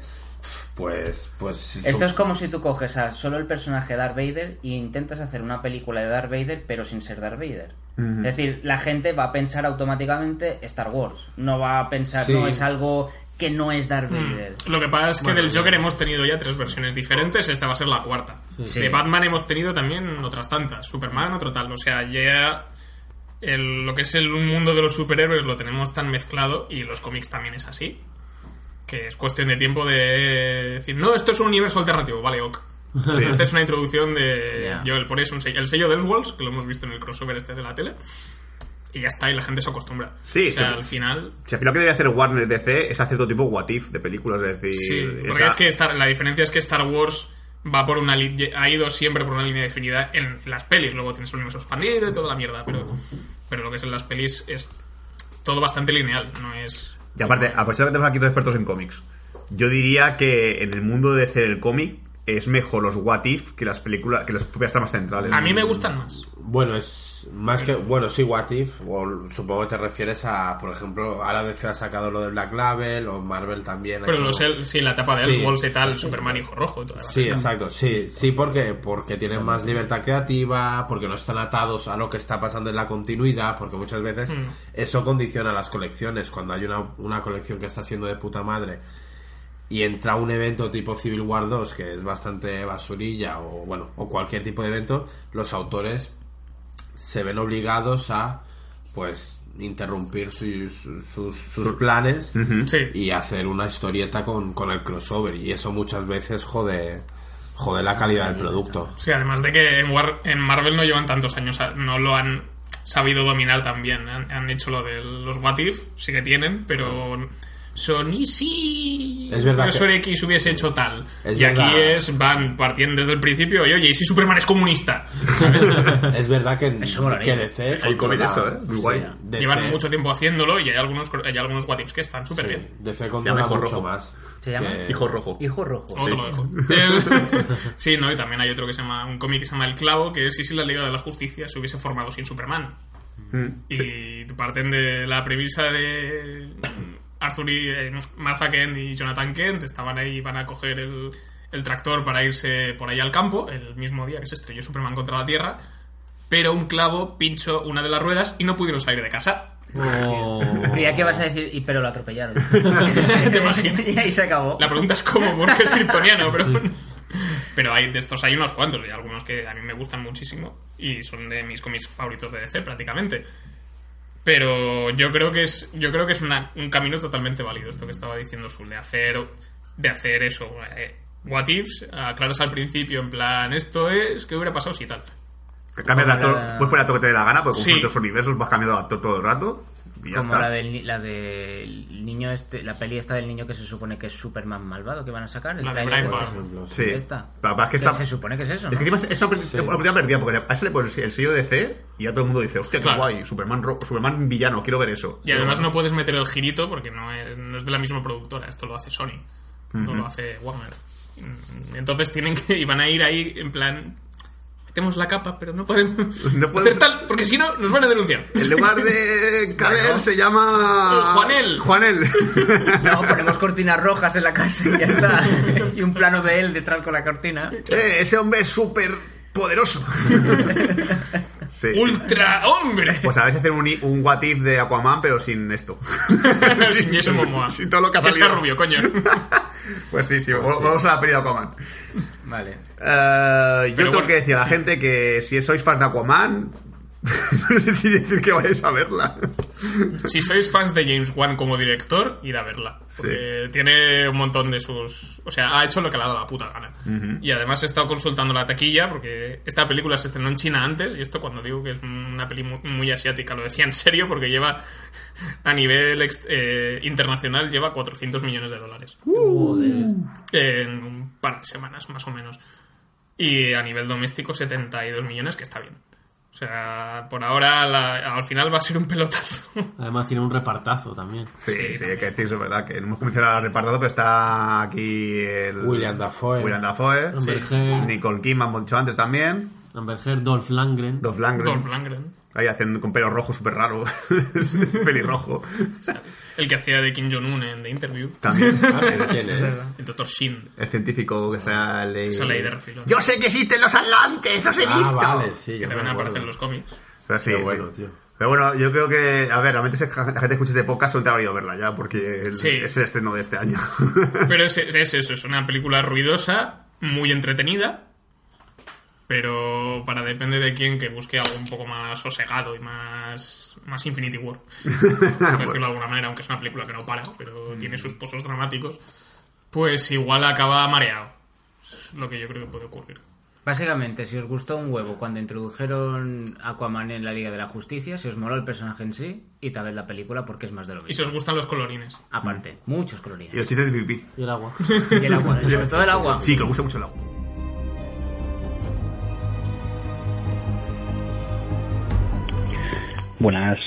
pues... pues Esto son- es como si tú coges a solo el personaje Darth Vader y intentas hacer una película de Darth Vader pero sin ser Darth Vader. Es decir, la gente va a pensar automáticamente Star Wars. No va a pensar, Sí. no es algo que no es Darth Vader. Lo que pasa es que del Joker hemos tenido ya tres versiones diferentes, esta va a ser la cuarta. De Batman hemos tenido también otras tantas, Superman, otro tal. O sea, ya el- lo que es el mundo de los superhéroes lo tenemos tan mezclado y los cómics también es así. Que es cuestión de tiempo de decir, no, esto es un universo alternativo, vale, ok. *laughs* Esta es una introducción de. Ya. Yo, por eso, un sello- el sello de Elseworlds, que lo hemos visto en el crossover este de la tele. Y ya está, y la gente se acostumbra. Sí, o sea, sí. al final. Si al final lo que debe hacer Warner DC es hacer todo tipo what if de películas, es decir... Sí, porque esa- es que Star- la diferencia es que Star Wars va por una ha ido siempre por una línea definida en las pelis. Luego tienes el universo expandido y toda la mierda, pero, pero lo que es en las pelis es todo bastante lineal, no es. Y aparte, aprovechando que tenemos aquí dos expertos en cómics, yo diría que en el mundo de DC del cómic es mejor los what if que las películas, que las propias tramas centrales. A mí me gustan más. Bueno, es más que... Bueno, sí, What If, o supongo que te refieres a, por ejemplo, ahora DC ha sacado lo de Black Label, o Marvel también. Pero como- el- sí, la etapa de Sí. Elseworlds y tal, Superman hijo rojo y toda la Sí, exacto, sí, sí, porque, porque tienen más libertad creativa, porque no están atados a lo que está pasando en la continuidad, porque muchas veces Mm. eso condiciona las colecciones. Cuando hay una, una colección que está siendo de puta madre y entra un evento tipo Civil War 2, que es bastante basurilla, o bueno, o cualquier tipo de evento, los autores se ven obligados a, pues, interrumpir sus, sus, sus planes Sí. y hacer una historieta con, con el crossover y eso muchas veces jode jode la calidad del producto Sí, además de que en, War- en Marvel no llevan tantos años, no lo han sabido dominar también. Han, han hecho lo de los What If, sí que tienen, pero Sony sí. Es verdad Profesor que- X hubiese hecho tal. Es y aquí es, van partiendo desde el principio y oye, ¿y si Superman es comunista? *laughs* es verdad que, Eso que DC Hay controla- eso, ¿eh? Muy guay. DC Llevan mucho tiempo haciéndolo y hay algunos, hay algunos What Ifs que están súper sí, bien. DC controla Hijo mucho Rojo. más ¿Se llama? que- Hijo rojo. Hijo rojo. Otro lo dejo. El- *laughs* sí, no, y también hay otro que se llama, un cómic que se llama El Clavo, que es si si la Liga de la Justicia se hubiese formado sin Superman. Mm. Y parten de la premisa de Arthur y eh, Martha Kent y Jonathan Kent estaban ahí, iban a coger el, el tractor para irse por ahí al campo, el mismo día que se estrelló Superman contra la Tierra, pero un clavo pinchó una de las ruedas y no pudieron salir de casa. Oh. Creía que ibas a decir, y pero lo atropellaron. *laughs* ¿Te imaginas? y ahí se acabó. La pregunta es cómo, porque es kryptoniano, pero bueno. Pero hay de estos hay unos cuantos y algunos que a mí me gustan muchísimo y son de mis cómics favoritos de DC prácticamente. Pero yo creo que es yo creo que es una- un camino totalmente válido esto que estaba diciendo Sul de hacer de hacer eso. eh, what ifs, aclaras al principio en plan esto es qué hubiera pasado si tal. Cambias de actor, puedes poner el actor que te dé la gana, porque Sí. con otros universos vas cambiando de actor todo el rato. Y ya Como está. la del, ni- la del niño este, la peli esta del niño que se supone que es Superman malvado que van a sacar. el La de Brightburn. este. Por ejemplo, Sí. Esta. La verdad es que está- se supone que es eso, Es ¿no? que encima es una oportunidad perdida, porque a ese le pones el sello de C y ya todo el mundo dice, hostia, qué Claro. guay, Superman, Superman villano, quiero ver eso. Y además no puedes meter el girito porque no es, no es de la misma productora, esto lo hace Sony, no lo hace Warner. Mm, Entonces tienen que, y van a ir ahí en plan, metemos la capa, pero no podemos *laughs* No podemos- hacer tal, porque si no nos van a denunciar. En lugar de *laughs* Cabel se llama... Juanel. Juanel. *laughs* No, ponemos cortinas rojas en la casa y ya está. y un plano de él detrás con la cortina. Eh, ese hombre es súper poderoso. Sí. ¡Ultra hombre! Pues a ver si hacer un, un what if de Aquaman, pero sin esto. *laughs* Sin Jason Momoa. Sin todo lo que ha Que sea salido. rubio, coño. *laughs* Pues sí, sí, vamos a la peli de Aquaman. Vale. Eh, yo Pero tengo bueno. que decir a la gente que si sois fans de Aquaman, *laughs* no sé si decir que vayáis a verla. Si sois fans de James Wan como director, id a verla. Porque tiene un montón de sus. O sea, ha hecho lo que le ha dado la puta gana. Y además he estado consultando la taquilla porque esta película se estrenó en China antes. Y esto, cuando digo que es una peli muy, muy asiática, lo decía en serio porque lleva *laughs* a nivel eh, internacional lleva 400 millones de dólares. Joder. En un par de semanas, más o menos. Y a nivel doméstico, 72 millones, que está bien. O sea, por ahora la- al final va a ser un pelotazo. *laughs* Además tiene un repartazo también. Sí, sí, Sí, hay que decir es verdad, que no hemos mencionado al repartado, pero está aquí el... William Dafoe. William Dafoe. Amber sí. Heard. Nicole Kidman, hemos dicho antes también. Amber Heard, Dolph Lundgren. Dolph Lundgren. Dolph Lundgren. Ahí haciendo con pelo rojo súper raro. *laughs* Pelirrojo. El que hacía de Kim Jong-un en The Interview. También. *laughs* ¿Quién es? El Dr. Shin. El científico que sale... Sale ahí de refilón. Yo sé que existen los atlantes, los he Ah, visto. vale, sí. Que también acuerdo. aparece en los cómics. O sea, sí, Qué sí. bueno, tío. Pero bueno, yo creo que, a ver, realmente si la gente que escucha este podcast suele haber ido a verla ya, porque el- Sí. es el estreno de este año. *laughs* Pero es, es *laughs* eso, es una película ruidosa, muy entretenida, pero para depende de quién que busque algo un poco más sosegado y más, más Infinity War. Por *laughs* decirlo de alguna manera, aunque es una película que no para, pero tiene sus pozos dramáticos, pues igual acaba mareado. Es lo que yo creo que puede ocurrir. Básicamente, si os gustó un huevo cuando introdujeron Aquaman en la Liga de la Justicia, si os moló el personaje en sí, y tal vez la película porque es más de lo Y mismo. si os gustan los colorines. Aparte, muchos y colorines. los chistes de pipí. Y el agua. Y el agua, *laughs* sobre todo el agua. Sí, que os gusta mucho el agua. Buenas.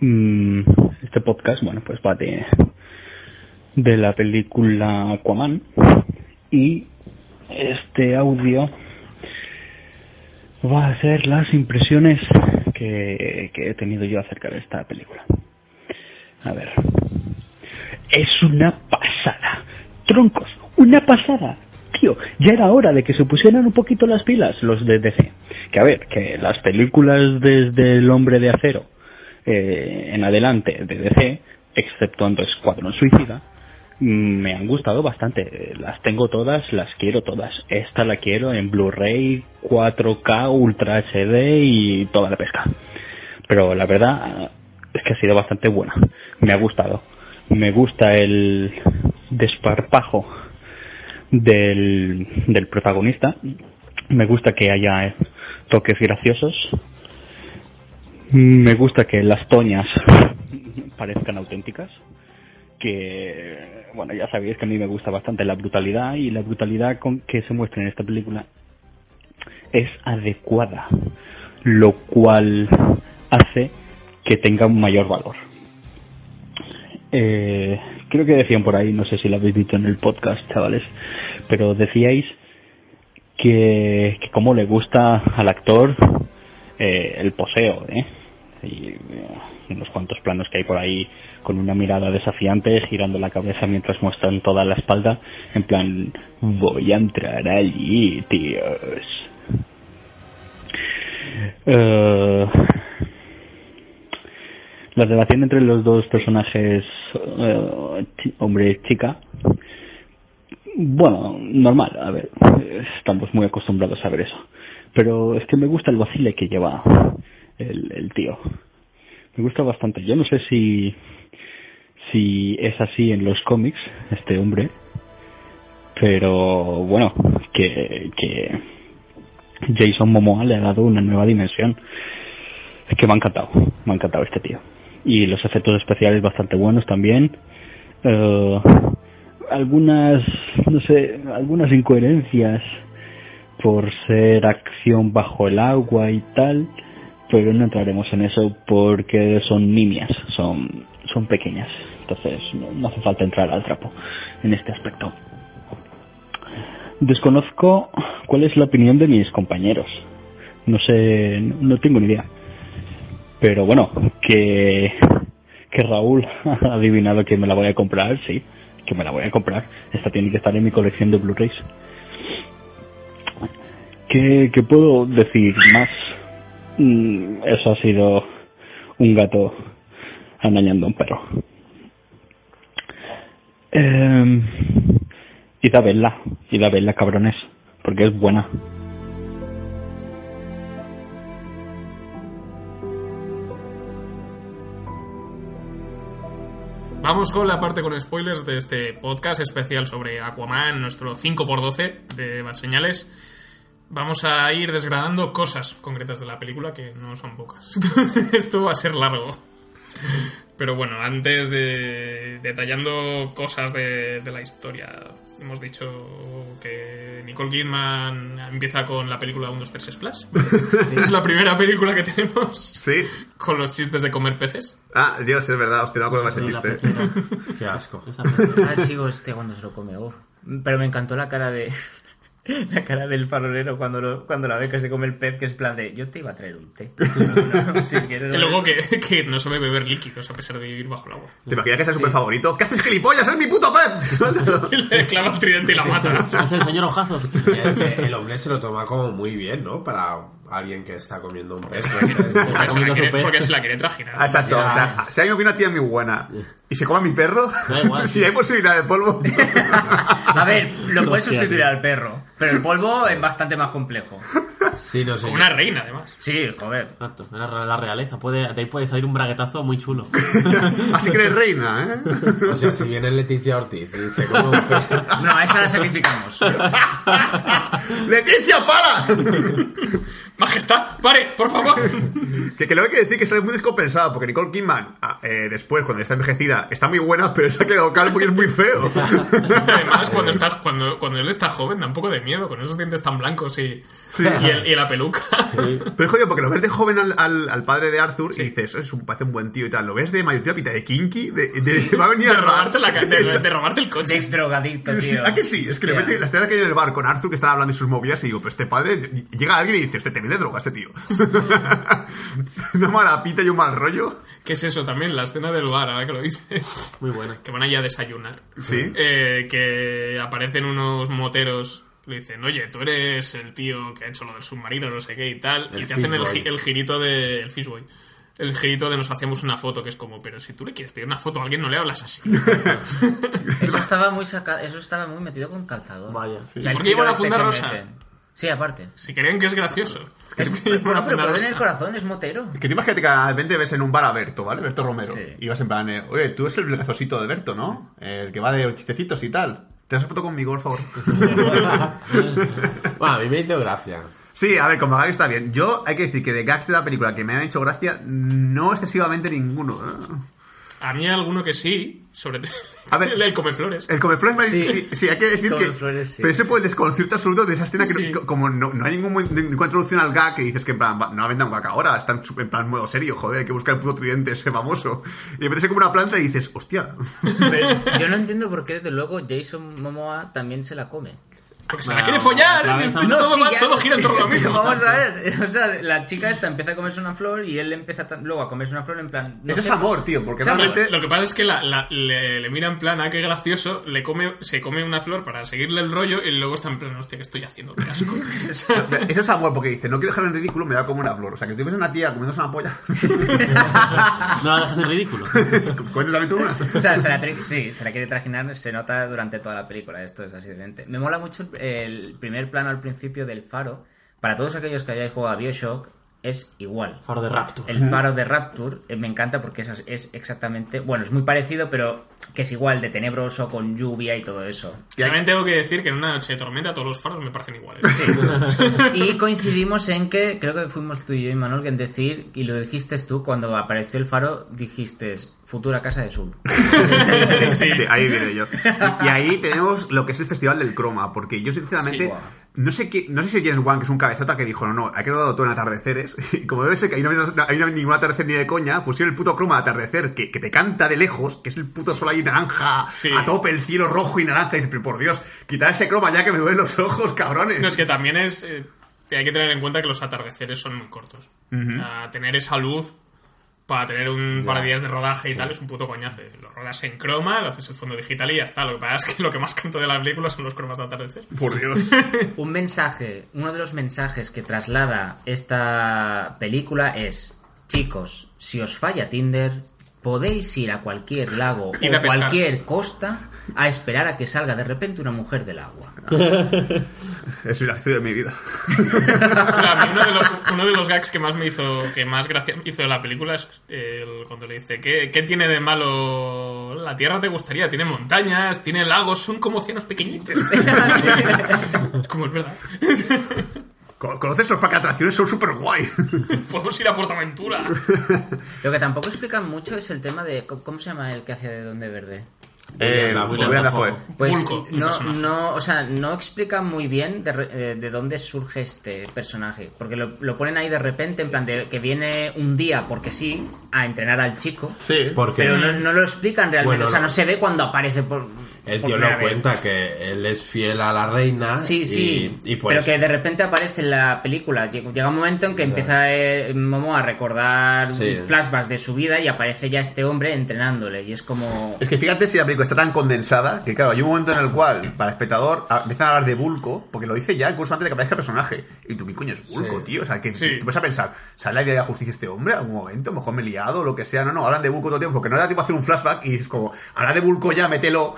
Mm, Este podcast, bueno, pues va de, de la película Aquaman. Y este audio va a ser las impresiones que, que he tenido yo acerca de esta película. A ver. Es una pasada. Troncos, una pasada. Ya era hora de que se pusieran un poquito las pilas los de DC. Que a ver, que las películas desde El Hombre de Acero eh, en adelante de DC, exceptuando Escuadrón Suicida, me han gustado bastante. Las tengo todas, las quiero todas. Esta la quiero en Blu-ray, 4K, Ultra HD y toda la pesca. Pero la verdad es que ha sido bastante buena. Me ha gustado. Me gusta el desparpajo del, del protagonista. Me gusta que haya toques graciosos. Me gusta que las toñas parezcan auténticas. Que, bueno, ya sabéis que a mí me gusta bastante la brutalidad y la brutalidad con que se muestra en esta película es adecuada, lo cual hace que tenga un mayor valor. Eh, creo que decían por ahí, no sé si lo habéis dicho en el podcast, chavales, pero decíais que, que como le gusta al actor eh, el poseo, ¿eh? Y eh, unos cuantos planos que hay por ahí con una mirada desafiante, girando la cabeza mientras muestran toda la espalda, en plan, voy a entrar allí, tíos. Eh, la relación entre los dos personajes, eh, hombre chica, Bueno, normal, a ver, estamos muy acostumbrados a ver eso. Pero es que me gusta el vacile que lleva el, el tío. Me gusta bastante. Yo no sé si, si es así en los cómics, este hombre. Pero bueno, que, que Jason Momoa le ha dado una nueva dimensión. Es que me ha encantado, me ha encantado este tío. Y los efectos especiales bastante buenos también. Eh, algunas, no sé, algunas incoherencias por ser acción bajo el agua y tal, pero no entraremos en eso porque son nimias, son, son pequeñas. Entonces no hace falta entrar al trapo en este aspecto. Desconozco cuál es la opinión de mis compañeros. No sé, no tengo ni idea. Pero bueno, que, que Raúl *laughs* ha adivinado que me la voy a comprar, sí, que me la voy a comprar. Esta tiene que estar en mi colección de Blu-rays. ¿Qué, qué puedo decir más? Mm, Eso ha sido un gato arañando a un perro. Eh, id a verla, id a verla, cabrones, porque es buena. Vamos con la parte con spoilers de este podcast especial sobre Aquaman, nuestro 5x12 de Bad Señales. Vamos a ir desgranando cosas concretas de la película, que no son pocas. *laughs* Esto va a ser largo. Pero bueno, antes de detallando cosas de, de la historia, hemos dicho que Nicole Kidman empieza con la película 1, 2, 3 Splash. *laughs* Es la primera película que tenemos Sí. con los chistes de comer peces. Ah, Dios, es verdad, hostia, no me acuerdo más la chiste. *laughs* Qué asco. Esa pecera. Ah, sigo este cuando se lo come. uf. Pero me encantó la cara de. *laughs* La cara del farolero cuando, lo- cuando la ve que se come el pez, que es plan de yo te iba a traer un té. *laughs* *laughs* si quieres, Y luego que, que no sabe beber líquidos a pesar de vivir bajo el agua. ¿Te imaginas que es el super favorito? ¿Qué haces, gilipollas? ¡Es mi puto pez! Y le clava el tridente y la mata. Es el señor Ojazos. Es que el hombre se lo toma como muy bien, ¿no? Para alguien que está comiendo un pez. porque es- Porque se, la quiere, pez. porque se la quiere trajinar. Ah, Exacto, o sea, si hay una tía muy buena y se come a mi perro, Da igual, si sí. hay posibilidad de polvo, A ver, lo puedes sustituir al perro, pero el polvo es bastante más complejo. Sí, no sé. Como una reina, además. Sí, joder. Exacto, era la realeza. Puede, de ahí puede salir un braguetazo muy chulo. *laughs* así que eres reina, ¿eh? O sea, si viene Leticia Ortiz y se come un pez. *laughs* No, a esa la sacrificamos. *laughs* ¡Leticia, para! Majestad, pare, por favor. que, que luego hay que decir que sale muy descompensado, porque Nicole Kidman, ah, eh, después, cuando está envejecida, está muy buena, pero se ha quedado calvo y es muy feo. Además, cuando, está, cuando, cuando él está joven, da un poco de miedo, con esos dientes tan blancos y, y, el- y la peluca. Pero es jodido, porque lo ves de joven al, al, al padre de Arthur y dices, es un, parece un buen tío y tal. Lo ves de mayor, tiene pinta de kinky, de, de- va a venir De a robarte, la, de, de robarte el De coche. ex drogadicto, tío. ¿A que sí? Es que le Ya. mete la escena que hay en el bar con Arthur que están hablando de sus movidas y digo, pues este padre llega alguien y dice, este te vende droga este tío. *laughs* Una mala pita y un mal rollo. ¿Qué es eso también? La escena del bar, ahora que lo dices. Muy buena. Que van allá a desayunar. Sí. Eh, que aparecen unos moteros. Le dicen, oye, tú eres el tío que ha hecho lo del submarino, no sé qué y tal. El y te hacen el, el girito de. El Fishboy. El girito de nos hacemos una foto, que es como, pero si tú le quieres pedir una foto a alguien, no le hablas así. *laughs* Eso estaba muy saca... Eso estaba muy metido con calzador. Vaya. El ¿Por qué lleva giro una este funda que rosa? meten. Sí, aparte. Si creen que es gracioso. Es que *laughs* lleva una Bueno, pero en el rosa. corazón, es motero. Que te imaginas que de repente ves en un bar a Berto, ¿vale? Berto Romero. Sí. Y vas en plan, eh, oye, tú eres el gracosito de Berto, ¿no? El que va de chistecitos y tal. ¿Te das foto conmigo, por favor? *laughs* Bueno, a mí me hizo gracia. Sí, a ver, como gag está bien. Yo, hay que decir que de gags de la película que me han hecho gracia, no excesivamente ninguno. ¿eh? A mí hay alguno que sí, sobre todo A ver. *laughs* el comeflores. El comeflores, Sí. sí. sí, hay que decir que. Comeflores, sí. Pero ese fue el desconcierto absoluto de esa escena que, Sí. no- como no, no hay ningún, ninguna introducción al gag que dices que en plan, no vendan gag ahora, está en, plan modo serio, joder, hay que buscar el puto tridente ese famoso. Y se come una planta y dices, hostia. Pero *laughs* yo no entiendo por qué, desde luego, Jason Momoa también se la come. Porque se la quiere follar. esto todo, sí, va- ya- todo gira en torno a lo *laughs* mismo. Vamos a ver. O sea, la chica esta empieza a comerse una flor y él empieza luego a comerse una flor en plan. no Eso sé, es amor, tío, porque O sea, realmente... Lo que pasa es que la- la- le, le mira en plan, ah, qué gracioso, le come, se come una flor para seguirle el rollo y luego está en plan, hostia, ¿qué estoy haciendo? Qué asco. *laughs* Eso es amor, porque dice, no quiero dejar en ridículo, me da como una flor. O sea, que tú ves a una tía comiéndose una polla. *laughs* No la dejas en ridículo. Cuéntame también tú una. O sea, se la, sí, se la quiere trajinar, se nota durante toda la película. Esto es así de evidente. Me mola mucho el primer plano al principio del faro. Para todos aquellos que hayáis jugado a Bioshock, es igual. Faro de Rapture. El faro de Rapture eh, me encanta porque es, es exactamente. Bueno, es muy parecido, pero que es igual de tenebroso, con lluvia y todo eso. También tengo que decir que en una noche de tormenta todos los faros me parecen iguales. *laughs* Y coincidimos en que, creo que fuimos tú y yo y Manuel, que en decir, y lo dijiste tú, cuando apareció el faro, dijiste futura casa de Sul. *laughs* Sí. Sí, ahí viene yo. Y, ahí tenemos lo que es el festival del croma, porque yo sinceramente Sí. no sé qué, no sé si James Wan, que es un cabezota, que dijo, no, no, hay que rodado todo en atardeceres. *laughs* Y como debe ser que ahí no ha habido, ahí no ha ningún atardecer ni de coña, pusieron el puto croma de atardecer que, que te canta de lejos, que es el puto sol ahí naranja, Sí. a tope, el cielo rojo y naranja. Y dices, pero por Dios, quitar ese croma ya que me duelen los ojos, cabrones. No, es que también es. eh, hay que tener en cuenta que los atardeceres son muy cortos. A tener esa luz para tener un par de días de rodaje y tal es un puto coñazo. Lo rodas en croma, lo haces en fondo digital y ya está. Lo que pasa es que lo que más canto de la película son los cromas de atardecer. Por Dios. *laughs* Un mensaje, uno de los mensajes que traslada esta película es, chicos, si os falla Tinder, podéis ir a cualquier lago *laughs* o cualquier costa a esperar a que salga de repente una mujer del agua. *laughs* es la historia de mi vida. Uno de, los, uno de los gags que más me hizo, que más gracia hizo de la película es el- cuando le dice, ¿qué, ¿qué tiene de malo la Tierra te gustaría? Tiene montañas, tiene lagos, son como océanos pequeñitos. *laughs* es como es verdad. Co- ¿Conoces los parques de atracciones? Son súper guay. Podemos ir a Portaventura. *laughs* Lo que tampoco explican mucho es el tema de, ¿cómo se llama el que hace de Donde Verde? Eh, Dafoe. William Dafoe. Pues el no, no, o sea, no explican muy bien de, re- eh, de dónde surge este personaje. Porque lo, lo ponen ahí de repente, en plan de que viene un día, porque sí, a entrenar al chico. Sí. Porque Pero no, no lo explican realmente. Bueno, o sea, no. no se ve cuando aparece por. El tío lo vez. cuenta que él es fiel a la reina. Sí, y- sí. Y, pues. Pero que de repente aparece en la película. Llega un momento en que empieza eh, Momo a recordar Sí. flashbacks de su vida y aparece ya este hombre entrenándole. Y es como. Es que fíjate si la película está tan condensada que, claro, hay un momento en el cual, para el espectador, empiezan a hablar de Bulco, porque lo dice ya incluso antes de que aparezca el personaje. Y tú, ¿qué coño es Bulco, Sí. tío? O sea, que Sí. tú vas a pensar, ¿sale la idea de la justicia este hombre en algún momento? Mejor me he liado o lo que sea. No, no, hablan de Bulco todo el tiempo, porque no era tipo hacer un flashback y es como, habla de Bulco ya, mételo.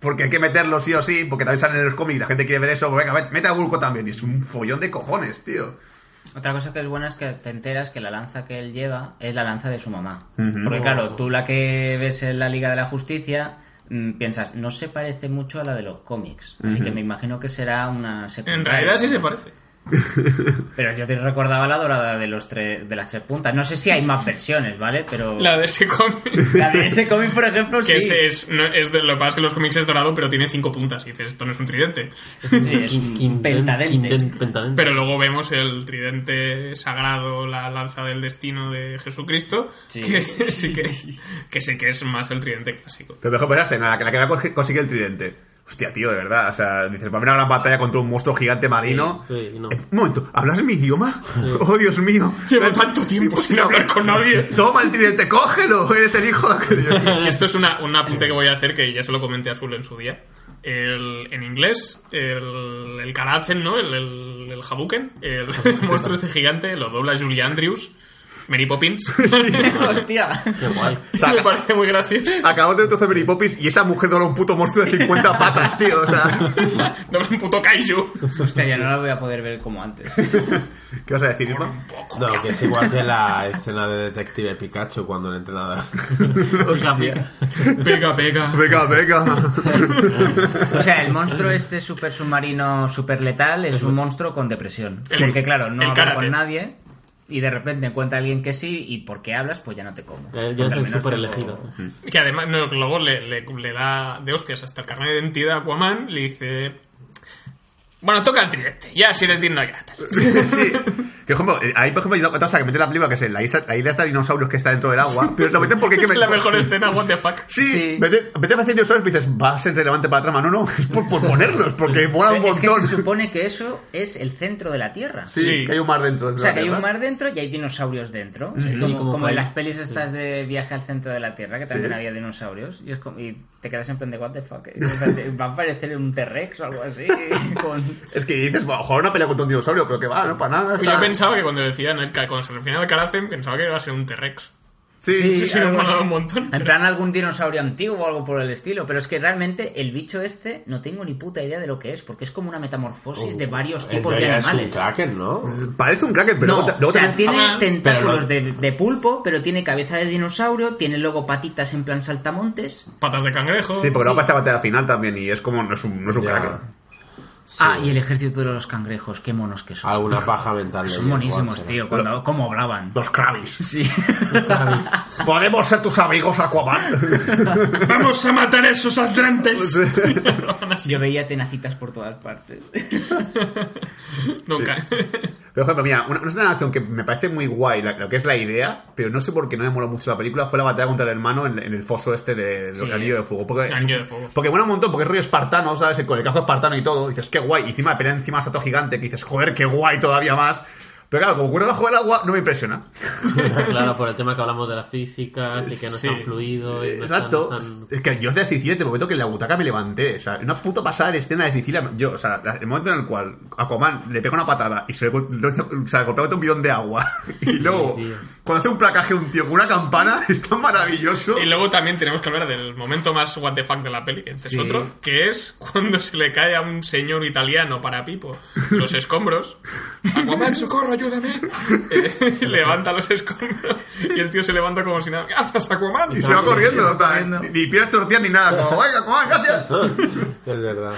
Porque hay que meterlo sí o sí, porque también salen en los cómics y la gente quiere ver eso. pues venga, met- mete a Bulco también. Y es un follón de cojones, tío. Otra cosa que es buena es que te enteras que la lanza que él lleva es la lanza de su mamá. Porque claro, tú la que ves en la Liga de la Justicia mm, piensas, no se parece mucho a la de los cómics. Así que me imagino que será una secundaria. En realidad sí se parece. *laughs* Pero yo te recordaba la dorada de los tres, de las tres puntas. No sé si hay más versiones, ¿vale? Pero La de ese cómic. la de ese cómic, por ejemplo, sí. Que es, es, no, es de, lo que pasa es que los cómics es dorado, pero tiene cinco puntas. Y dices, esto no es un tridente. Sí, es un pentadente. Pero luego vemos el tridente sagrado, la lanza del destino de Jesucristo, Sí. que *laughs* sí que, que sí que es más el tridente clásico. Pero mejor pensaste, nada, que la que va a conseguir el tridente. Hostia, tío, de verdad. O sea, dices, va a haber una gran batalla contra un monstruo gigante marino. Sí, sí, no. Eh, Un momento, ¿hablas mi idioma? *laughs* Oh, Dios mío. Llevo tanto tiempo sin hablar con nadie. Toma el tridente, cógelo. Eres el hijo de... *laughs* Esto es una, un apunte que voy a hacer, que ya se lo comenté a Azul en su día. El, en inglés, el, el Karazen, ¿no? El, el, el Hadouken, el, *laughs* monstruo este gigante, lo dobla Julie Andrews, Mary Poppins. *laughs* Hostia. Qué guay. *laughs* Me parece muy gracioso. Acabamos de de Mary Poppins y esa mujer dobla un puto monstruo de 50 patas, tío. O sea, *laughs* Dobla un puto kaiju. Hostia, ya no la voy a poder ver como antes. ¿qué vas a decir, Irma? No, que es igual que la escena de Detective Pikachu cuando el entrenador. Pega, pega. Venga, venga. O sea, el monstruo este super submarino super letal es un monstruo con depresión. Porque claro, no habla con nadie y de repente encuentra a alguien que sí y porque hablas pues ya no te como. Eh, Porque Ya es el súper elegido. Que además, no, luego le, le- le da de hostias hasta el carnet de identidad a Aquaman, le dice... Bueno, toca el tridente. Ya, si eres digno, ya. *laughs* sí. Que, por ejemplo, eh, ahí, por ejemplo, hay cosa que mete la película que es la isla, la isla de dinosaurios que está dentro del agua. Pero lo meten porque hay que Es la mejor escena, what the fuck. Sí, Sí. Vete, vete a hacer dinosaurios y dices, va a ser relevante para la trama. No, no, es por, por ponerlos, porque mola un Es que montón. se supone que eso es el centro de la Tierra. Sí, Sí. que hay un mar dentro. de O sea, que hay un mar dentro y hay dinosaurios dentro. Es Sí, como, como como que en hay- las pelis estas de viaje al centro de la Tierra, que también Sí. había dinosaurios. Y, es como- y te quedas en plan de what the fuck. *laughs* Va a aparecer un T-Rex o algo así. *laughs* Con... Es que dices, bueno, jugar una pelea contra un dinosaurio, pero que va, no para nada. Pues está- yo pensaba que cuando decían, el, cuando se referían al Karacen, pensaba que iba a ser un T-Rex. Sí, Sí, sí, molado así. un montón, En pero- plan algún dinosaurio antiguo o algo por el estilo. Pero es que realmente el bicho este no tengo ni puta idea de lo que es, porque es como una metamorfosis de varios En tipos de teoría es un animales. kraken, ¿no? Parece un kraken, pero No, luego, luego o sea, también- tiene Ah, tentáculos de, de pulpo, pero tiene cabeza de dinosaurio, tiene luego patitas en plan saltamontes. Patas de cangrejo. Sí, porque Sí. luego aparece la batalla final también y es como, no es un, no es un Ya. Kraken. Ah, y el ejército de los cangrejos, qué monos que son. Alguna *laughs* paja mental. de Son monísimos, tío, cuando, cómo hablaban. Los Kravis. Sí. *laughs* Podemos ser tus amigos, Aquaman. *laughs* ¡Vamos a matar a esos atlantes! Yo veía tenacitas por todas partes. Nunca. Pero, por ejemplo, mira, una, una escena de acción que me parece muy guay, la- lo que es la idea, pero no sé por qué no me mola mucho la película, fue la batalla contra el hermano en, en el foso este de, de Sí. Anillo de Fuego. Porque, Anillo de Fuego. Porque mola un montón, porque es rollo espartano, ¿sabes? Con el casco espartano y todo. Y dices, qué guay. Y encima pelea encima de estatua gigante, que dices, joder, qué guay todavía más. Pero claro, como ocurre bajo el agua, no me impresiona. *laughs* claro, por el tema que hablamos de las físicas y que no es tan Sí. fluido. Y no tan- Exacto. no es tan- Es que yo desde Sicilia, te momento que en la butaca me levanté. O sea, una puta pasada de escena de Sicilia. Yo, o sea, el momento en el cual Aquaman le pega una patada y se le, o sea, un bidón de agua. *laughs* Y luego. Cuando hace un placaje un tío con una campana, *laughs* es tan maravilloso. Y luego también tenemos que hablar del momento más what the fuck de la peli, que este Sí. es otro, que es cuando se le cae a un señor italiano para Pipo los escombros. *laughs* Aquaman, socorro, ayúdame. Eh, *laughs* levanta los escombros y el tío se levanta como si nada. ¿Qué haces, Aquaman? Y se va corriendo, ni, ni piernas torcidas ni nada. Como, venga, Aquaman, gracias. Es verdad.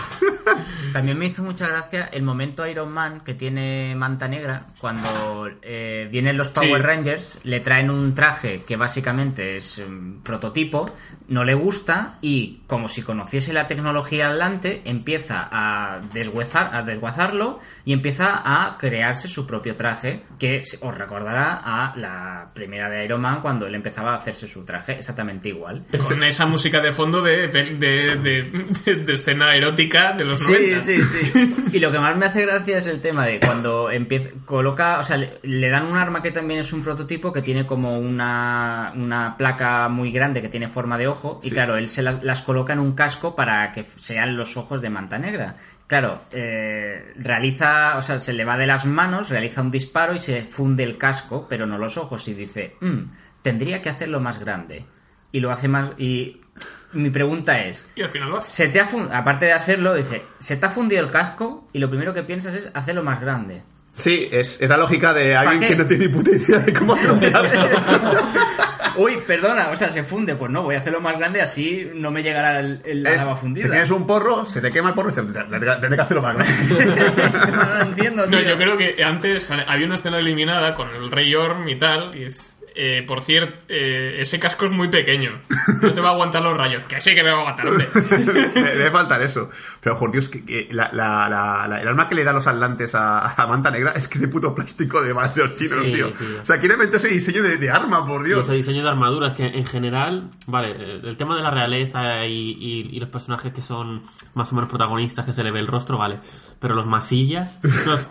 También me hizo mucha gracia el momento Iron Man que tiene manta negra cuando eh, vienen los Power Sí. Rangers, le traen un traje que básicamente es un prototipo, no le gusta y como si conociese la tecnología adelante empieza a desguazar, a desguazarlo y empieza a crearse su propio traje que os recordará a la primera de Iron Man cuando él empezaba a hacerse su traje exactamente igual. Con esa música de fondo de, de, de- de escena erótica de los Sí, 90. sí, sí. Y lo que más me hace gracia es el tema de cuando empieza, coloca, o sea, le, le dan un arma que también es un prototipo que tiene como una, una placa muy grande que tiene forma de ojo y claro, él se la- las coloca en un casco para que sean los ojos de Manta Negra. Claro, eh, realiza, o sea, se le va de las manos, realiza un disparo y se funde el casco, pero no los ojos y dice, "Mm, tendría que hacerlo más grande. Y lo hace más, y mi pregunta es, Y al final lo hace. se te ha aparte de hacerlo, dice, se te ha fundido el casco y lo primero que piensas es hacerlo más grande. Sí, es, es la lógica de alguien qué? que no tiene ni puta idea de cómo hacer un casco. Uy, perdona, o sea, se funde, pues no, voy a hacerlo más grande así no me llegará el, el- la lava fundida. tienes un porro, se te quema el porro y dices, tendré que hacerlo más grande. *laughs* no lo entiendo, No, yo creo que antes había una escena eliminada con el Rey Orm y tal. Y es- eh, por cierto, eh, ese casco es muy pequeño. No te va a aguantar los rayos. Que sí que me va a aguantar, hombre. *laughs* Me debe faltar eso. Pero, por Dios, que, que la, la, la- la- el arma que le da los atlantes a, a Manta Negra es que es de puto plástico de de los chinos, Sí, tío. tío. O sea, quiere meter ese diseño de, de arma, por Y Dios. ese diseño de armaduras que en general, vale, el el tema de la realeza y, y- y los personajes que son más o menos protagonistas, que se le ve el rostro, vale. Pero los masillas, *laughs* los,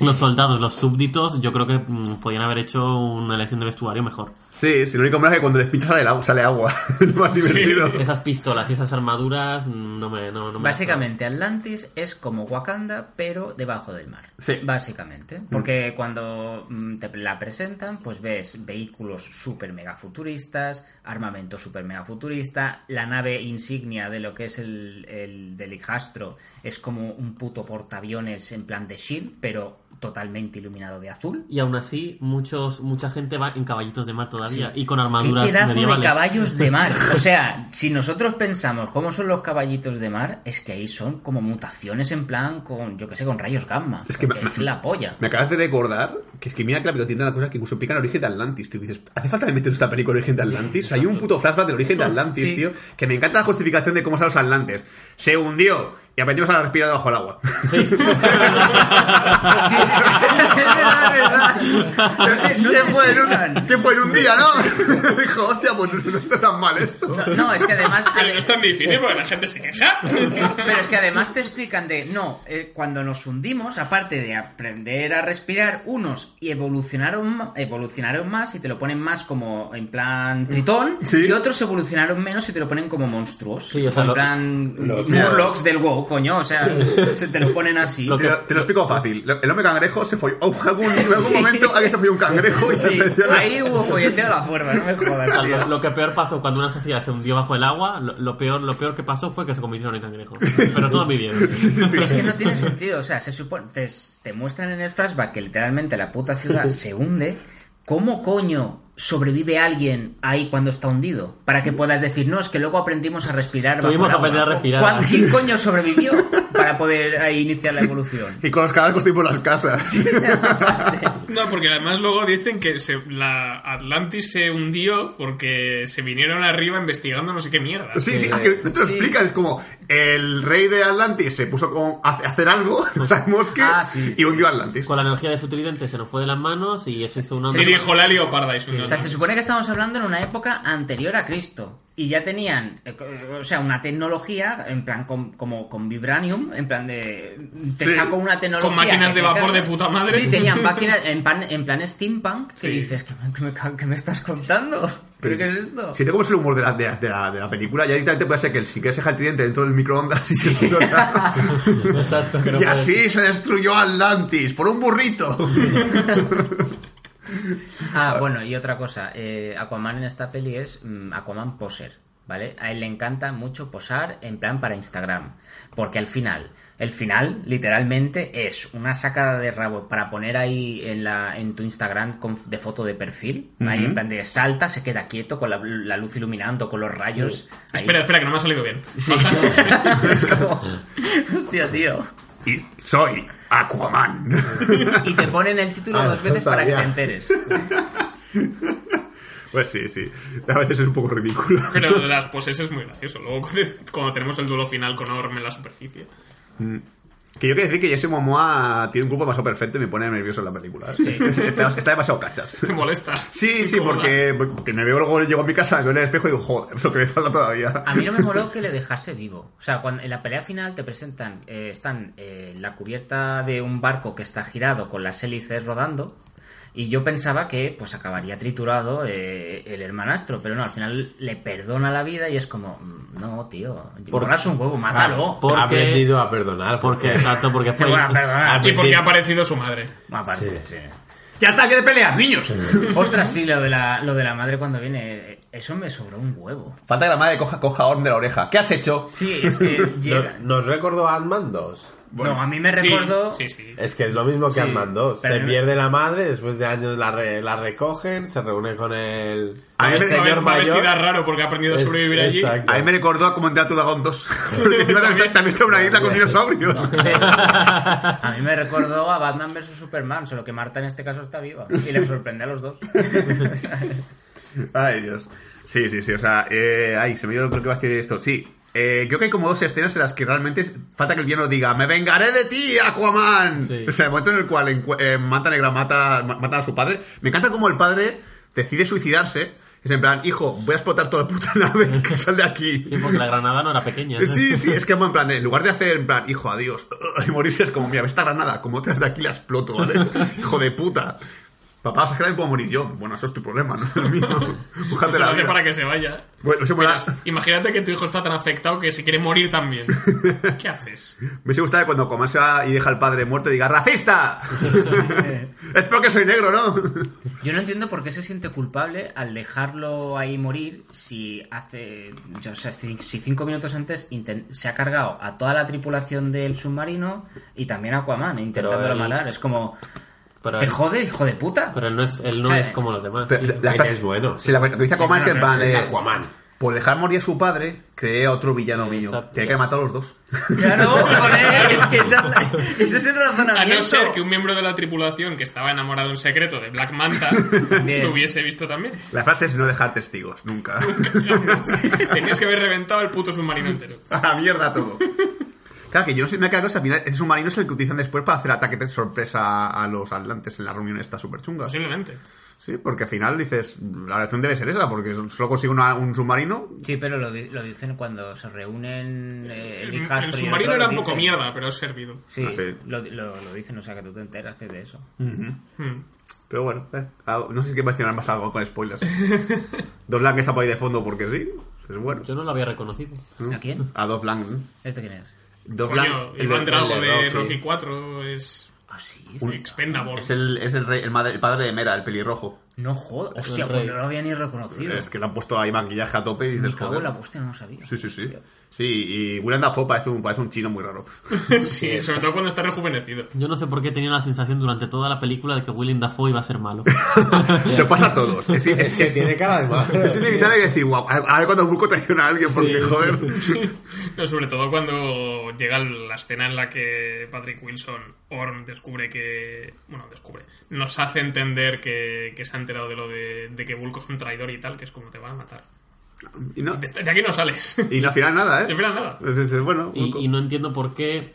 los soldados, los súbditos, yo creo que mm, podían haber hecho una elección de vestuario mejor. Sí, sí, lo único malo es que cuando les pinchas sale, el agua- sale agua. *laughs* es más divertido. Esas pistolas y esas armaduras mm, no me... No, no me Básicamente, Atlantis es como Wakanda, pero debajo del mar. Sí. Básicamente. Porque cuando mm, te la presentan, pues ves vehículos super mega futuristas, armamento super mega futurista, la nave insignia de lo que es el, el del hijastro es como un puto portaaviones en plan de Shield, pero totalmente iluminado de azul. Y aún así, muchos, mucha gente va en caballitos de mar todavía Sí. y con Qué armaduras pedazo de caballos de mar. *laughs* O sea, si nosotros pensamos cómo son los caballitos de mar, es que ahí son como mutaciones en plan con, yo que sé, con rayos gamma. Es que me- es la polla. Me acabas de recordar que es que mira que la película tiene una cosa que incluso el origen de Atlantis, tío. Y dices, ¿hace falta meter esta película origen de Atlantis? Hay un puto flashback del origen de Atlantis, Sí. tío. Que me encanta la justificación de cómo son los Atlantes. Se hundió. Y aprendimos a respirar bajo el agua. Sí. *laughs* Sí, es verdad, es verdad. No ¿Qué, te fue en explican. un, ¿Qué fue en un día, no? *laughs* Dijo, hostia, pues no está tan mal esto. No, no, es que además... Pero no es tan difícil porque la gente se queja. Pero es que además te explican de, no, eh, cuando nos hundimos, aparte de aprender a respirar, unos y evolucionaron, evolucionaron más y te lo ponen más como en plan tritón, Sí. y otros evolucionaron menos y te lo ponen como monstruos. Sí, o sea, en lo- plan los- Murlocs del WoW, coño, o sea, *laughs* se te lo ponen así. Lo Te lo, te lo explico fácil. El hombre cangrejo se folló. oh, algún, en algún *laughs* momento alguien se folló un cangrejo y Sí, ahí hubo folleteo a la fuerza, no me O jodas, sea, lo, lo que peor pasó cuando una sociedad se hundió bajo el agua, lo, lo peor, lo peor que pasó fue que se convirtieron en cangrejos. Pero todos vivieron. *laughs* Es que no tiene sentido, o sea, se supone, te, te muestran en el flashback que literalmente la puta ciudad se hunde. ¿Cómo coño sobrevive alguien ahí cuando está hundido? Para que puedas decir, no, es que luego aprendimos a respirar. Tuvimos que aprender agua". a respirar. ¿Cuán- ¿Quién *laughs* coño sobrevivió para poder ahí iniciar la evolución? Y con los caballos construimos las casas. *laughs* No, porque además luego dicen que se- la Atlantis se hundió porque se vinieron arriba investigando no sé qué mierda. Sí, sí, es que no te lo Sí. explican. Es como el rey de Atlantis se puso como a hacer algo, no sabemos qué, Ah, sí, y sí. hundió Atlantis. Con la energía de su tridente se nos fue de las manos y eso hizo una... Y dijo la leoparda y su O sea, se supone que estamos hablando en una época anterior a Cristo. Y ya tenían, eh, o sea, una tecnología, en plan, con- como con Vibranium, en plan de... Te Sí. saco una tecnología... Con máquinas que de vapor de puta madre. Sí, tenían *laughs* máquinas en, pan- en plan steampunk, que Sí. dices, ¿qué me, qué me qué me estás contando? ¿Pero qué es esto? Si te comes el humor de la, de, la, de la- de la película, ya directamente puede ser que el si quieres deja el tridente dentro del microondas y se explota. *laughs* Exacto, que no y así se destruyó Atlantis por un burrito. *laughs* Ah, bueno, y otra cosa, eh, Aquaman en esta peli es mm, Aquaman poser, ¿vale? A él le encanta mucho posar en plan para Instagram, porque al final, el final literalmente es una sacada de rabo para poner ahí en, la, en tu Instagram con- de foto de perfil, ahí en plan de salta, se queda quieto con la, la luz iluminando, con los rayos. Espera, espera, que no me ha salido bien. Sí. *laughs* Es como, hostia, tío. y soy Aquaman. *laughs* Y te ponen el título Ah, dos veces para que te enteres. *laughs* pues sí, sí. A veces es un poco ridículo. Pero lo *laughs* de las poses es muy gracioso. Luego cuando tenemos el duelo final con Orm en la superficie. Que yo quiero decir que Jesse Momoa tiene un grupo demasiado perfecto y me pone nervioso en la película. *laughs* Está, está demasiado cachas. Te molesta. Sí, sí, porque, porque me veo luego, llego a mi casa, me veo en el espejo y digo, joder, lo que me falta todavía. A mí no me moló que le dejase vivo. O sea, cuando en la pelea final te presentan, eh, están eh, la cubierta de un barco que está girado con las hélices rodando. Y yo pensaba que pues acabaría triturado eh, el hermanastro, pero no, al final le perdona la vida y es como, mm, no, tío, Por- borras un huevo, mátalo. Porque- Ha aprendido a perdonar. Porque, exacto, porque *laughs* fue... a perdonar. Y porque ha aparecido su madre. Aparte, Sí. sí. ¡Ya está, que de peleas, niños! Ostras, sí, lo de, la, lo de la madre cuando viene, eso me sobró un huevo. Falta que la madre coja, coja a Orm de la oreja. ¿Qué has hecho? Sí, es que *laughs* llega... ¿Nos, nos recordó a Ant-Man 2? No, a mí me Sí, recordó... Sí, sí. Es que es lo mismo que Sí, Ant-Man 2. pero Se pierde la madre, después de años la, re- la recogen, se reúne con el, A mí me- Va señor va vestida mayor. raro porque ha aprendido a sobrevivir allí. A mí me recordó a cómo entrar a tu Dragon 2. Porque encima también, también está en una isla con dinosaurios. A mí me recordó a Batman vs Superman, solo que Marta en este caso está viva y le sorprende a los dos. *laughs* Ay, Dios. Sí, sí, sí. O sea, eh, ay, se me dio lo que iba a decir esto. Sí. Eh, creo que hay como dos escenas en las que realmente falta que el villano diga ¡Me vengaré de ti, Aquaman! Sí. O sea, el momento en el cual eh, Manta Negra mata, ma- matan a su padre. Me encanta como el padre decide suicidarse. Es en plan, hijo, voy a explotar toda la puta nave, *laughs* que sal de aquí. Sí, porque la granada no era pequeña. ¿eh? Sí, sí, es que *laughs* en plan, en lugar de hacer en plan, hijo, adiós, *laughs* y morirse es como, mira, esta granada, como otras de aquí la exploto, ¿vale? hijo de puta. Papá, ¿sabes que la puedo morir yo? Bueno, eso es tu problema, no es el mío. Lo la hace vida. para que se vaya. Bueno, se Pero imagínate que tu hijo está tan afectado que se quiere morir también. *laughs* ¿Qué haces? Me hubiese gustado que cuando Aquaman se va y deja al padre muerto diga ¡Racista! *laughs* es porque soy negro, ¿no? Yo no entiendo por qué se siente culpable al dejarlo ahí morir si hace, yo, o sea, si, cinco minutos antes se ha cargado a toda la tripulación del submarino y también a Aquaman intentándolo él- matar. Es como, Pero, te él, jodes, hijo de puta. pero él no es, él no Sí. es como los demás. Pero tío. la- frase- es bueno. Sí, la, lo que dice Aquaman es que en plan es- Aquaman. Por dejar morir a su padre, creé a otro villano mío. Tiene que matar a los dos. Claro, *laughs* joder, es que esa es la- ese es el A razonamiento. no ser que un miembro de la tripulación que estaba enamorado en secreto de Black Manta *laughs* Bien. lo hubiese visto también. La frase es no dejar testigos, nunca. *laughs* Tenías que haber reventado el puto submarino entero. a la mierda todo. Claro, que yo no sé, me ha quedado que al final ese submarino es el que utilizan después para hacer ataque de sorpresa a los atlantes en la reunión esta súper chunga. Posiblemente. Sí, porque al final dices, la reacción debe ser esa, porque solo consigue una- un submarino. Sí, pero lo, di- lo dicen cuando se reúnen eh, el El, el submarino era un poco mierda, pero ha servido. Sí, Ah, sí. Lo, lo, lo dicen, o sea que tú te enteras que es de eso. Hmm. Pero bueno, eh, no sé si que mencionar más algo con spoilers. *laughs* Dos Lang está por ahí de fondo porque sí, es bueno. Yo no lo había reconocido. ¿A quién? A Dos Lang. ¿Este quién es? Coño, el Iván Drago el de Rocky. Rocky 4 es Ah, sí. un Expendables. Es el, es el, rey- el, madre- el padre de Mera, el pelirrojo. No jodas. Hostia, pues no lo había ni reconocido. Es que le han puesto ahí maquillaje a tope y Me dices, cago en joder. la hostia, no lo sabía. Sí, sí, sí. Sí, y Willem Dafoe parece un, parece un chino muy raro. *laughs* sí, sobre todo cuando está rejuvenecido. Yo no sé por qué tenía la sensación durante toda la película de que Willem Dafoe iba a ser malo. *laughs* Lo pasa a todos. Es, es, Es que tiene cara de malo. *laughs* es inevitable decir, guau, a ver cuando Bulko traiciona a alguien, porque joder. No, sobre todo cuando llega la escena en la que Patrick Wilson, Orm, descubre que. Bueno, descubre. Nos hace entender que, que se ha enterado de lo de, de que Bulko es un traidor y tal, que es como te van a matar. Y, no, De, de aquí no sales. y al final nada, ¿eh? *laughs* final nada. Dices, bueno, Y, no entiendo por qué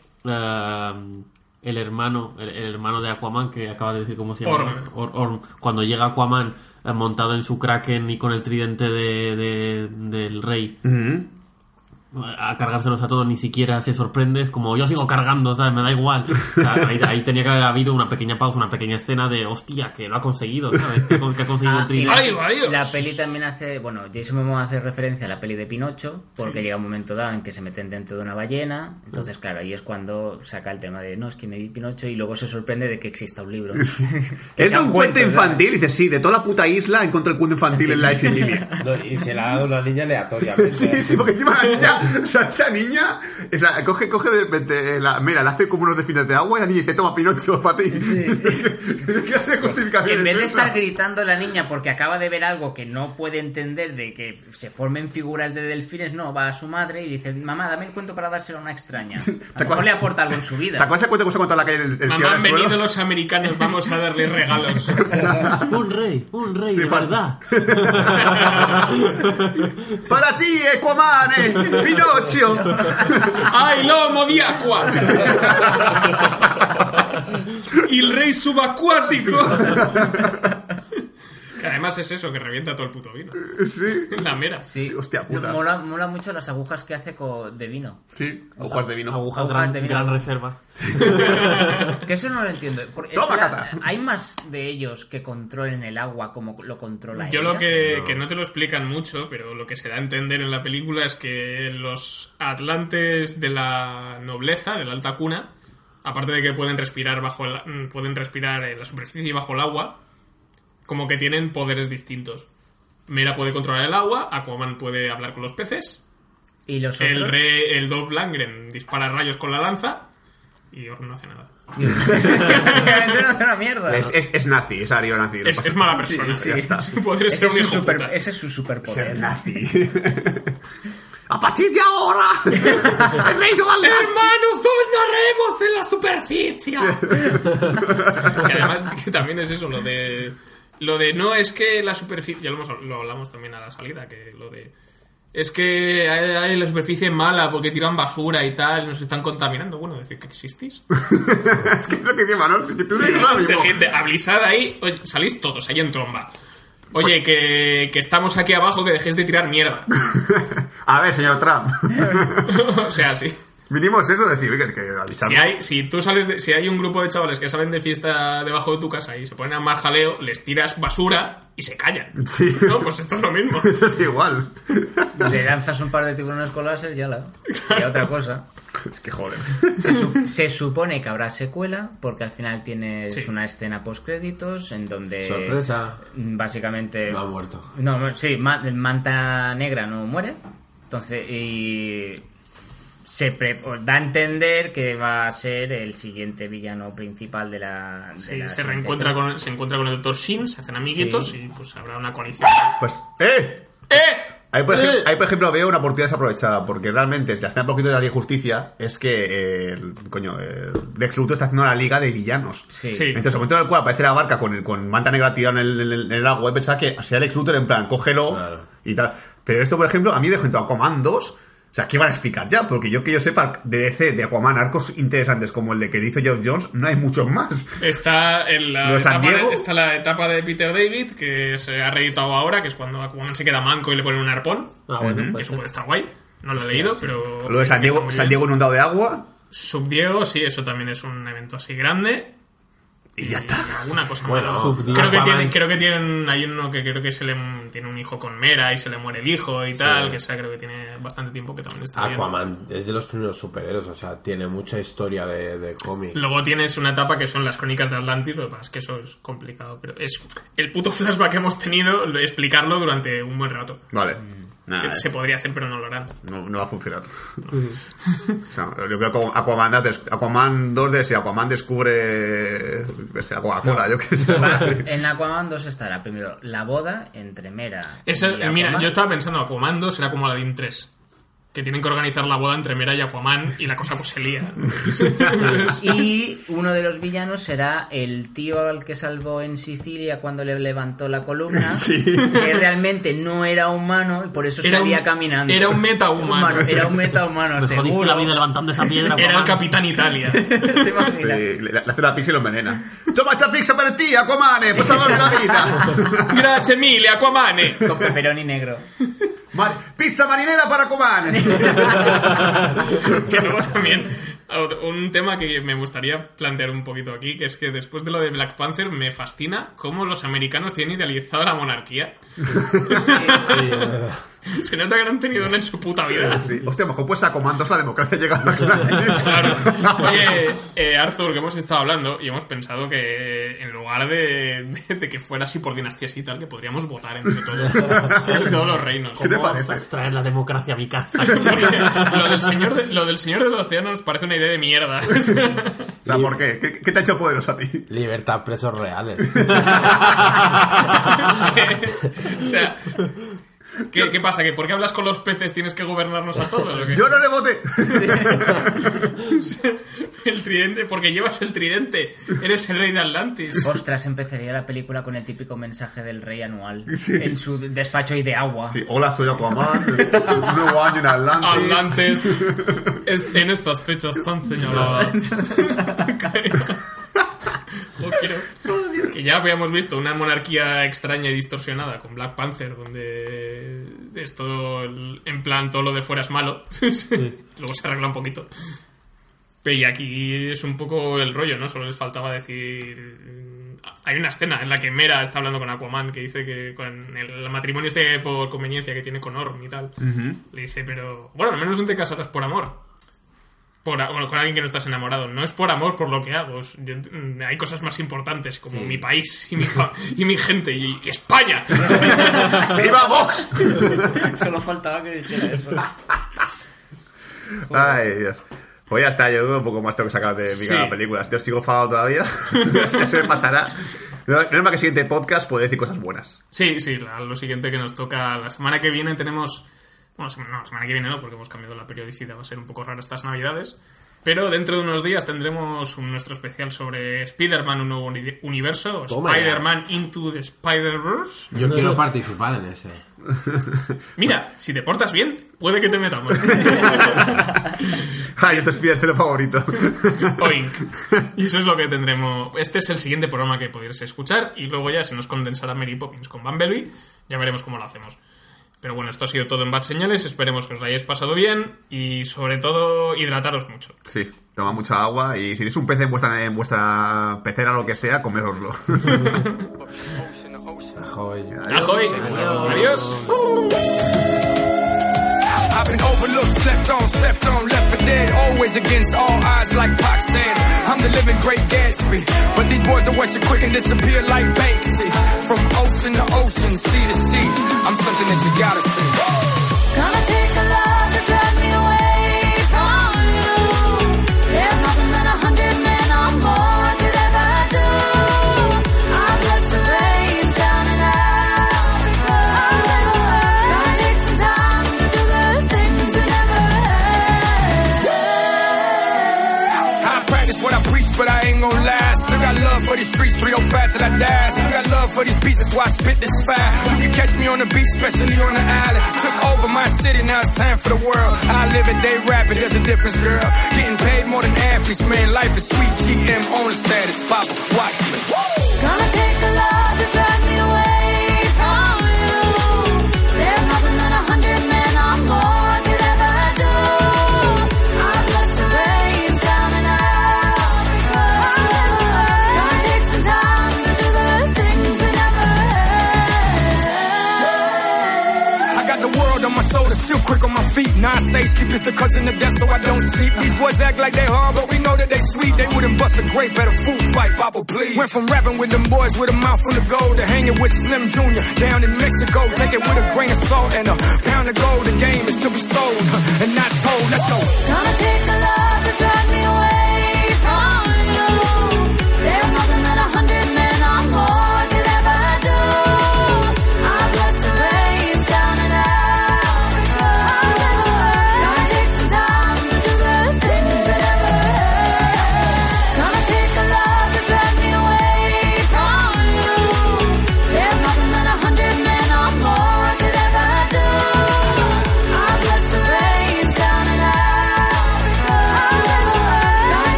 el hermano el, el hermano de Aquaman, que acaba de decir cómo se llama, Orm. Or- Orm, cuando llega Aquaman eh, montado en su Kraken y con el tridente de, de- del rey Ujú. A cargárselos a todos, ni siquiera se sorprende, es como yo sigo cargando, ¿sabes? Me da igual. O sea, *laughs* ahí, ahí tenía que haber habido una pequeña pausa, una pequeña escena de hostia, que lo ha conseguido, ¿sabes? Que, ha con- que ha conseguido Ah, el y tridente. ¡Ay, adiós! La peli también hace, bueno, Jason Momoa hace referencia a la peli de Pinocho, porque llega un momento dado en que se meten dentro de una ballena, entonces claro, ahí es cuando saca el tema de, no, es que me vi Pinocho y luego se sorprende de que exista un libro. *laughs* Que Es un cuento infantil. Y dices, sí, de toda la puta isla encontré el cuento infantil en la *laughs* isla línea. No, y se la ha dado una niña aleatoriamente. Sí, sí, porque encima la niña, *laughs* o sea, esa niña, o sea, coge, coge de repente, la, mira, le hace como unos delfines de agua y la niña dice, toma Pinocho para ti. *laughs* ¿Qué clase de justificación En vez de esa? estar gritando la niña porque acaba de ver algo que no puede entender de que se formen figuras de delfines, no, va a su madre y dice, mamá, dame el cuento para dárselo a una extraña. *laughs* A lo mejor le aporta algo en su ¿Te vida. acuerdas el cuento que en la calle? El, el Mamá, han del suelo? venido los americanos, vamos a darles regalos. Un rey, un rey, Sí, de verdad. Para ti, Equamane, Pinocho. ¡Ay, lomo di aqua! ¡Il rey subacuático! Que además es eso, que revienta todo el puto vino. Sí. *laughs* La mera. Sí, hostia puta. Mola, mola mucho las agujas que hace co- de vino. Sí, aguas de vino. Agujas Agujas gran, de vino. gran reserva. *laughs* Que eso no lo entiendo. Porque Toma, la- hay más de ellos que controlen el agua como lo controla Yo ella? lo que, que no te lo explican mucho, pero lo que se da a entender en la película es que los atlantes de la nobleza, de la alta cuna, aparte de que pueden respirar bajo el- pueden respirar en la superficie y bajo el agua, como que tienen poderes distintos. Mera puede controlar el agua, Aquaman puede hablar con los peces, Y los el otros. rey, el Dolph Langren dispara rayos con la lanza y Orm no hace nada. *laughs* No es una mierda. Es, es, es nazi, es ario nazi. Es, es mala persona. Sí, ya está. Podría Ese ser es, un su hijo super- puta. ese es su superpoder. Ser nazi. *laughs* ¡A partir de ahora! *laughs* ¡El reino de ¡Hermanos, dominaremos en la superficie! que además que también es eso, lo de... Lo de no es que la superficie... Ya lo, hemos- lo hablamos también a la salida, que lo de... Es que hay, hay la superficie mala porque tiran basura y tal, nos están contaminando. Bueno, decir que existís. *laughs* Es que es lo que dice Manuel, si tú ahora De gente, ablisad ahí, oye, salís todos ahí en tromba. Oye, que, que estamos aquí abajo, que dejéis de tirar mierda. *laughs* A ver, señor Trump. *laughs* o sea, sí. Mínimo es eso, decir que, que avisar. Si hay, si tú sales de, si hay un grupo de chavales que salen de fiesta debajo de tu casa y se ponen a mar jaleo, les tiras basura y se callan. *laughs* Sí. No, pues esto es lo mismo. *laughs* Eso es igual. Le lanzas un par de tiburones con láser y ya la. Y otra cosa. Es que joder. Se, su- se supone que habrá secuela, porque al final tienes Sí. una escena post créditos en donde. Sorpresa. Básicamente. No ha muerto. No, no, sí, Ma- Manta Negra no muere. Entonces, y. Se pre- da a entender que va a ser el siguiente villano principal de la. de Sí, la se reencuentra película. con, se encuentra con el Dr. Shin, se hacen amiguitos Sí. y pues habrá una coalición. Pues, ¡eh! ¡Eh! Ahí por, ejemplo, ahí, por ejemplo, veo una oportunidad desaprovechada, porque realmente, si la escena poquito de la Liga de Justicia, es que, eh, el, coño, el Lex Luthor está haciendo la Liga de Villanos. Sí. Sí. Entonces, el momento en el cual aparece la barca con, el, con manta negra tirada en el, en el- en el agua, y pensaba que sea Lex Luthor en plan, cógelo Claro. y tal. Pero esto, por ejemplo, a mí de junto a Comandos, sea, ¿qué van a explicar ya? Porque yo que yo sepa, de DC, de Aquaman, arcos interesantes como el de que dice Geoff Jones, no hay muchos más. Está en la, Lo de San etapa de, Diego. está la etapa de Peter David, que se ha reeditado ahora, que es cuando Aquaman se queda manco y le ponen un arpón. Ah, bueno, Que eso puede estar guay. No lo he leído, pero. Lo de San Diego, San. Diego inundado de agua. Subdiego, sí, eso también es un evento así grande. Y ya está. Alguna cosa Bueno, más. Creo que, tienen, creo que tienen. Hay uno que creo que se le tiene un hijo con Mera y se le muere el hijo y tal. Que esa creo que tiene bastante tiempo que también está bien. Aquaman es de los primeros superhéroes, o sea, tiene mucha historia de, de cómic. Luego tienes una etapa que son las crónicas de Atlantis, lo que pasa es que eso es complicado, pero es el puto flashback que hemos tenido, lo- explicarlo durante un buen rato. Vale. Nada, que es- se podría hacer, pero no lo harán. no, no va a funcionar. *laughs* o sea, yo creo que Aquaman, Aquaman 2 de si Aquaman descubre que sea Coca-Cola, yo qué sé. En Aquaman 2 estará primero la boda entre Mera Eso, y eh, mira, Aquaman. yo estaba pensando, Aquaman 2 será como Aladdin 3. Que tienen que organizar la boda entre Mera y Aquaman y la cosa pues se lía. *laughs* Y uno de los villanos será el tío al que salvó en Sicilia cuando le levantó la columna, *laughs* que realmente no era humano y por eso Era salía un- caminando. era un metahumano. Era un metahumano, Me jodiste seguro. la vida levantando esa piedra. Era el Aquaman. Capitán Italia. *laughs* ¿Te? Sí, le, hace una pizza y lo envenena. ¡Toma esta pizza para ti, Aquaman! ¡Por salvarme la vida! Gracias mille, Aquaman. Con pepperoni negro. Mar- ¡Pizza marinera para Aquaman! *laughs* que luego también un tema que me gustaría plantear un poquito aquí, que es que después de lo de Black Panther me fascina cómo los americanos tienen idealizado la monarquía. Se nota que no han tenido una en su puta vida. Sí. Hostia, mejor pues Aquaman 2 la democracia llega a *laughs* Claro. *laughs* Oye, eh, Arthur, que hemos estado hablando y hemos pensado que en lugar de, de- de que fuera así por dinastías y tal, que podríamos votar entre todos, *laughs* entre todos los reinos. ¿Qué te ¿Cómo parece? vas a traer la democracia a mi casa? Lo del señor de- lo del señor del océano nos parece una idea de mierda. O sea, ¿por qué? ¿Qué, qué te ha hecho poderoso a ti? Libertad presos reales. o sea, ¿qué, qué pasa? ¿Que por qué hablas con los peces tienes que gobernarnos a todos? ¿o qué? Yo no le voté. *laughs* El tridente, porque llevas el tridente. Eres el rey de Atlantis. Ostras, empezaría la película con el típico mensaje del rey anual en su despacho y de agua. Sí, hola, soy Aquaman. Un nuevo año en Atlantis. Atlantis *laughs* es en estas fechas tan señaladas. *laughs* quiero- Que ya habíamos visto una monarquía extraña y distorsionada con Black Panther, donde es todo el- en plan todo lo de fuera es malo. *laughs* Luego se arregla un poquito. Pero y aquí es un poco el rollo, ¿no? Solo les faltaba decir. Hay una escena en la que Mera está hablando con Aquaman que dice que con el matrimonio este por conveniencia que tiene con Orm y tal. Le dice, pero. Bueno, al menos no te casarás por amor. Por, bueno, con alguien que no estás enamorado. No es por amor por lo que hago. es- yo- mm, hay cosas más importantes como mi país y mi, y mi gente y, y España. *laughs* ¡Viva Vox! *laughs* Solo faltaba que dijera eso. Ay, Dios. Pues ya está, yo un poco más tengo que sacar de mi Sí. cada película. Sigo enfadado todavía. *laughs* ya se me pasará. No, no es más que el siguiente podcast puede decir cosas buenas. Sí, sí, la- lo siguiente que nos toca la semana que viene tenemos. Bueno, sema- no, semana que viene no, porque hemos cambiado la periodicidad, va a ser un poco rara estas navidades. Pero dentro de unos días tendremos un- nuestro especial sobre Spider-Man, un nuevo uni- universo. Spider-Man Into the Spider-Verse. Yo quiero participar en ese. *laughs* Mira, si te portas bien, puede que te metamos. Ay, esto es mi tercero favorito. *laughs* Oink. Y eso es lo que tendremos. Este es el siguiente programa que podréis escuchar y luego ya se nos condensará Mary Poppins con Bumblebee. Ya veremos cómo lo hacemos. Pero bueno, esto ha sido todo en Bad Señales. Esperemos que os lo hayáis pasado bien y sobre todo hidrataros mucho. Sí, toma mucha agua y si tenéis un pez en vuestra, en vuestra pecera o lo que sea, coméroslo. *laughs* ¡Ajoy! ¡Adiós! I've been overlooked, slept on, stepped on, left for dead. Always against all odds, like Pac said. I'm the living great Gatsby. But these boys will watch you quick and disappear like Banksy. From ocean to ocean, sea to sea. I'm something that you gotta see. These streets, 305 till I die. Still got love for these beats, that's why I spit this fire. You can catch me on the beach, especially on the island. Took over my city, now it's time for the world. I live it, they rapping, there's a difference, girl. Getting paid more than athletes, man. Life is sweet. GM on the status, Papa, watch me. Gonna take a lot feet. Now I say sleep is the cousin of death, so I don't sleep. These boys act like they hard, but we know that they sweet. They wouldn't bust a grape at a food fight, Papa, please. Went from rapping with them boys with a mouth full of gold to hanging with Slim Jr. down in Mexico. Take it with a grain of salt and a pound of gold. The game is to be sold and not told. Let's go. Gonna take a lot